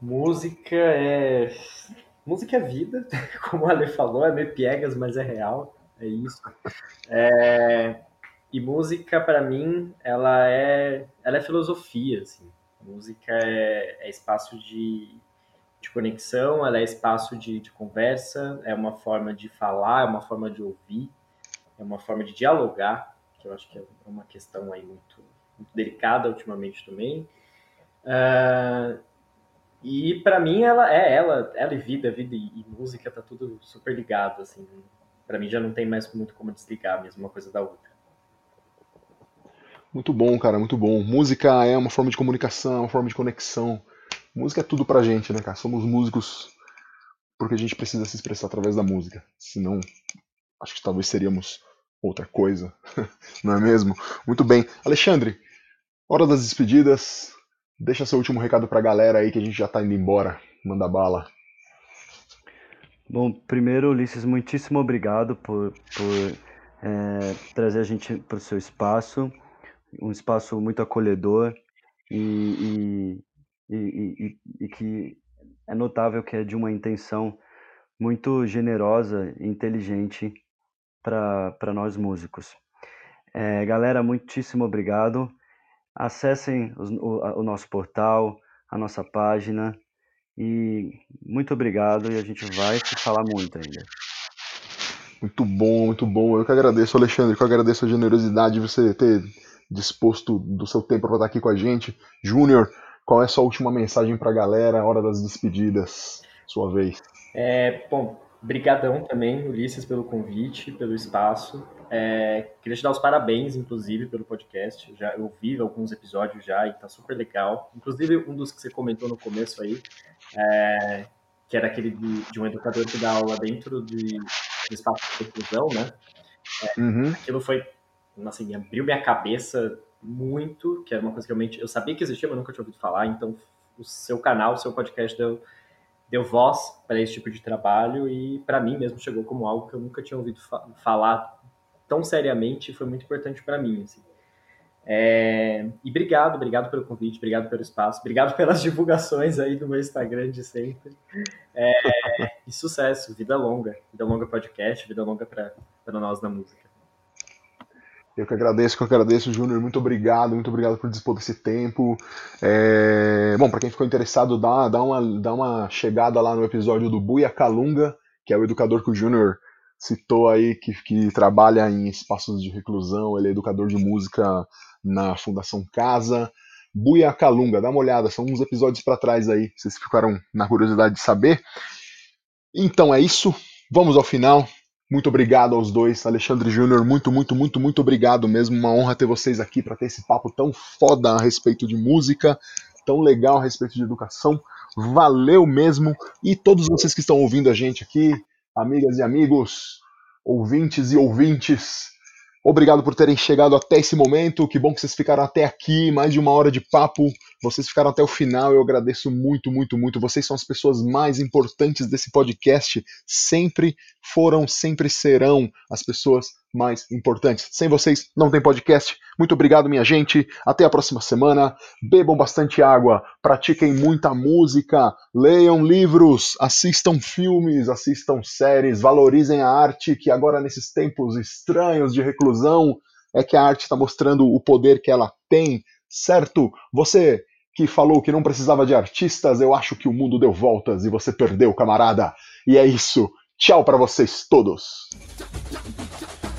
B: Música é música é vida, (laughs) como a Ale falou, é meio piegas, mas é real, é isso. É... E música para mim, ela é, ela é filosofia, assim música é, é espaço de, de, conexão, ela é espaço de, de, conversa, é uma forma de falar, é uma forma de ouvir, é uma forma de dialogar, que eu acho que é uma questão aí muito, muito delicada ultimamente também. Uh, e para mim ela é ela, ela e vida, vida e, e música tá tudo super ligado assim. Para mim já não tem mais muito como desligar mesmo uma coisa da outra.
A: Muito bom, cara, muito bom. Música é uma forma de comunicação, é uma forma de conexão. Música é tudo pra gente, né, cara? Somos músicos porque a gente precisa se expressar através da música. Senão, acho que talvez seríamos outra coisa, (laughs) não é mesmo? Muito bem. Alexandre, hora das despedidas. Deixa seu último recado pra galera aí que a gente já tá indo embora. Manda bala.
C: Bom, primeiro, Ulisses, muitíssimo obrigado por, por é, trazer a gente para o seu espaço um espaço muito acolhedor e, e, e, e, que é notável que é de uma intenção muito generosa e inteligente para nós músicos. É, galera, muitíssimo obrigado. Acessem os, o, o nosso portal, a nossa página e muito obrigado e a gente vai se falar muito ainda.
A: Muito bom, muito bom. Eu que agradeço, Alexandre, que eu agradeço a generosidade de você ter disposto do seu tempo para estar aqui com a gente. Júnior, qual é a sua última mensagem para a galera, hora das despedidas? sua vez.
B: É, bom, brigadão também, Ulisses, pelo convite, pelo espaço. É, queria te dar os parabéns, inclusive, pelo podcast. Já eu vi alguns episódios já e tá super legal. Inclusive, um dos que você comentou no começo aí, é, que era aquele de, de, um educador que dá aula dentro de, do espaço de reclusão, né? É, uhum. Aquilo foi, assim, abriu minha cabeça muito, que era uma coisa que realmente eu sabia que existia, mas nunca tinha ouvido falar. Então, o seu canal, o seu podcast deu, deu voz para esse tipo de trabalho e para mim mesmo chegou como algo que eu nunca tinha ouvido fa falar tão seriamente foi muito importante para mim. Assim. É, e obrigado, obrigado pelo convite, obrigado pelo espaço, obrigado (laughs) pelas divulgações aí do meu Instagram de sempre. É, (laughs) e sucesso, vida longa, vida longa podcast, vida longa para nós na música.
A: Eu que agradeço, que eu agradeço, Júnior. Muito obrigado, muito obrigado por dispor desse tempo. É... Bom, para quem ficou interessado, dá, dá, uma, dá uma chegada lá no episódio do Buia Calunga, que é o educador que o Júnior citou aí, que, que trabalha em espaços de reclusão. Ele é educador de música na Fundação Casa. Buia Calunga, dá uma olhada, são uns episódios para trás aí, vocês ficaram na curiosidade de saber. Então é isso, vamos ao final. Muito obrigado aos dois, Alexandre Júnior, muito, muito, muito, muito obrigado mesmo. Uma honra ter vocês aqui para ter esse papo tão foda a respeito de música, tão legal a respeito de educação. Valeu mesmo. E todos vocês que estão ouvindo a gente aqui, amigas e amigos, ouvintes e ouvintes, Obrigado por terem chegado até esse momento. Que bom que vocês ficaram até aqui, mais de uma hora de papo. Vocês ficaram até o final. Eu agradeço muito, muito, muito. Vocês são as pessoas mais importantes desse podcast. Sempre foram, sempre serão as pessoas mais importantes. Sem vocês não tem podcast. Muito obrigado, minha gente. Até a próxima semana. Bebam bastante água, pratiquem muita música, leiam livros, assistam filmes, assistam séries, valorizem a arte que agora nesses tempos estranhos de reclusão é que a arte está mostrando o poder que ela tem, certo? Você que falou que não precisava de artistas, eu acho que o mundo deu voltas e você perdeu, camarada. E é isso. Tchau para vocês todos.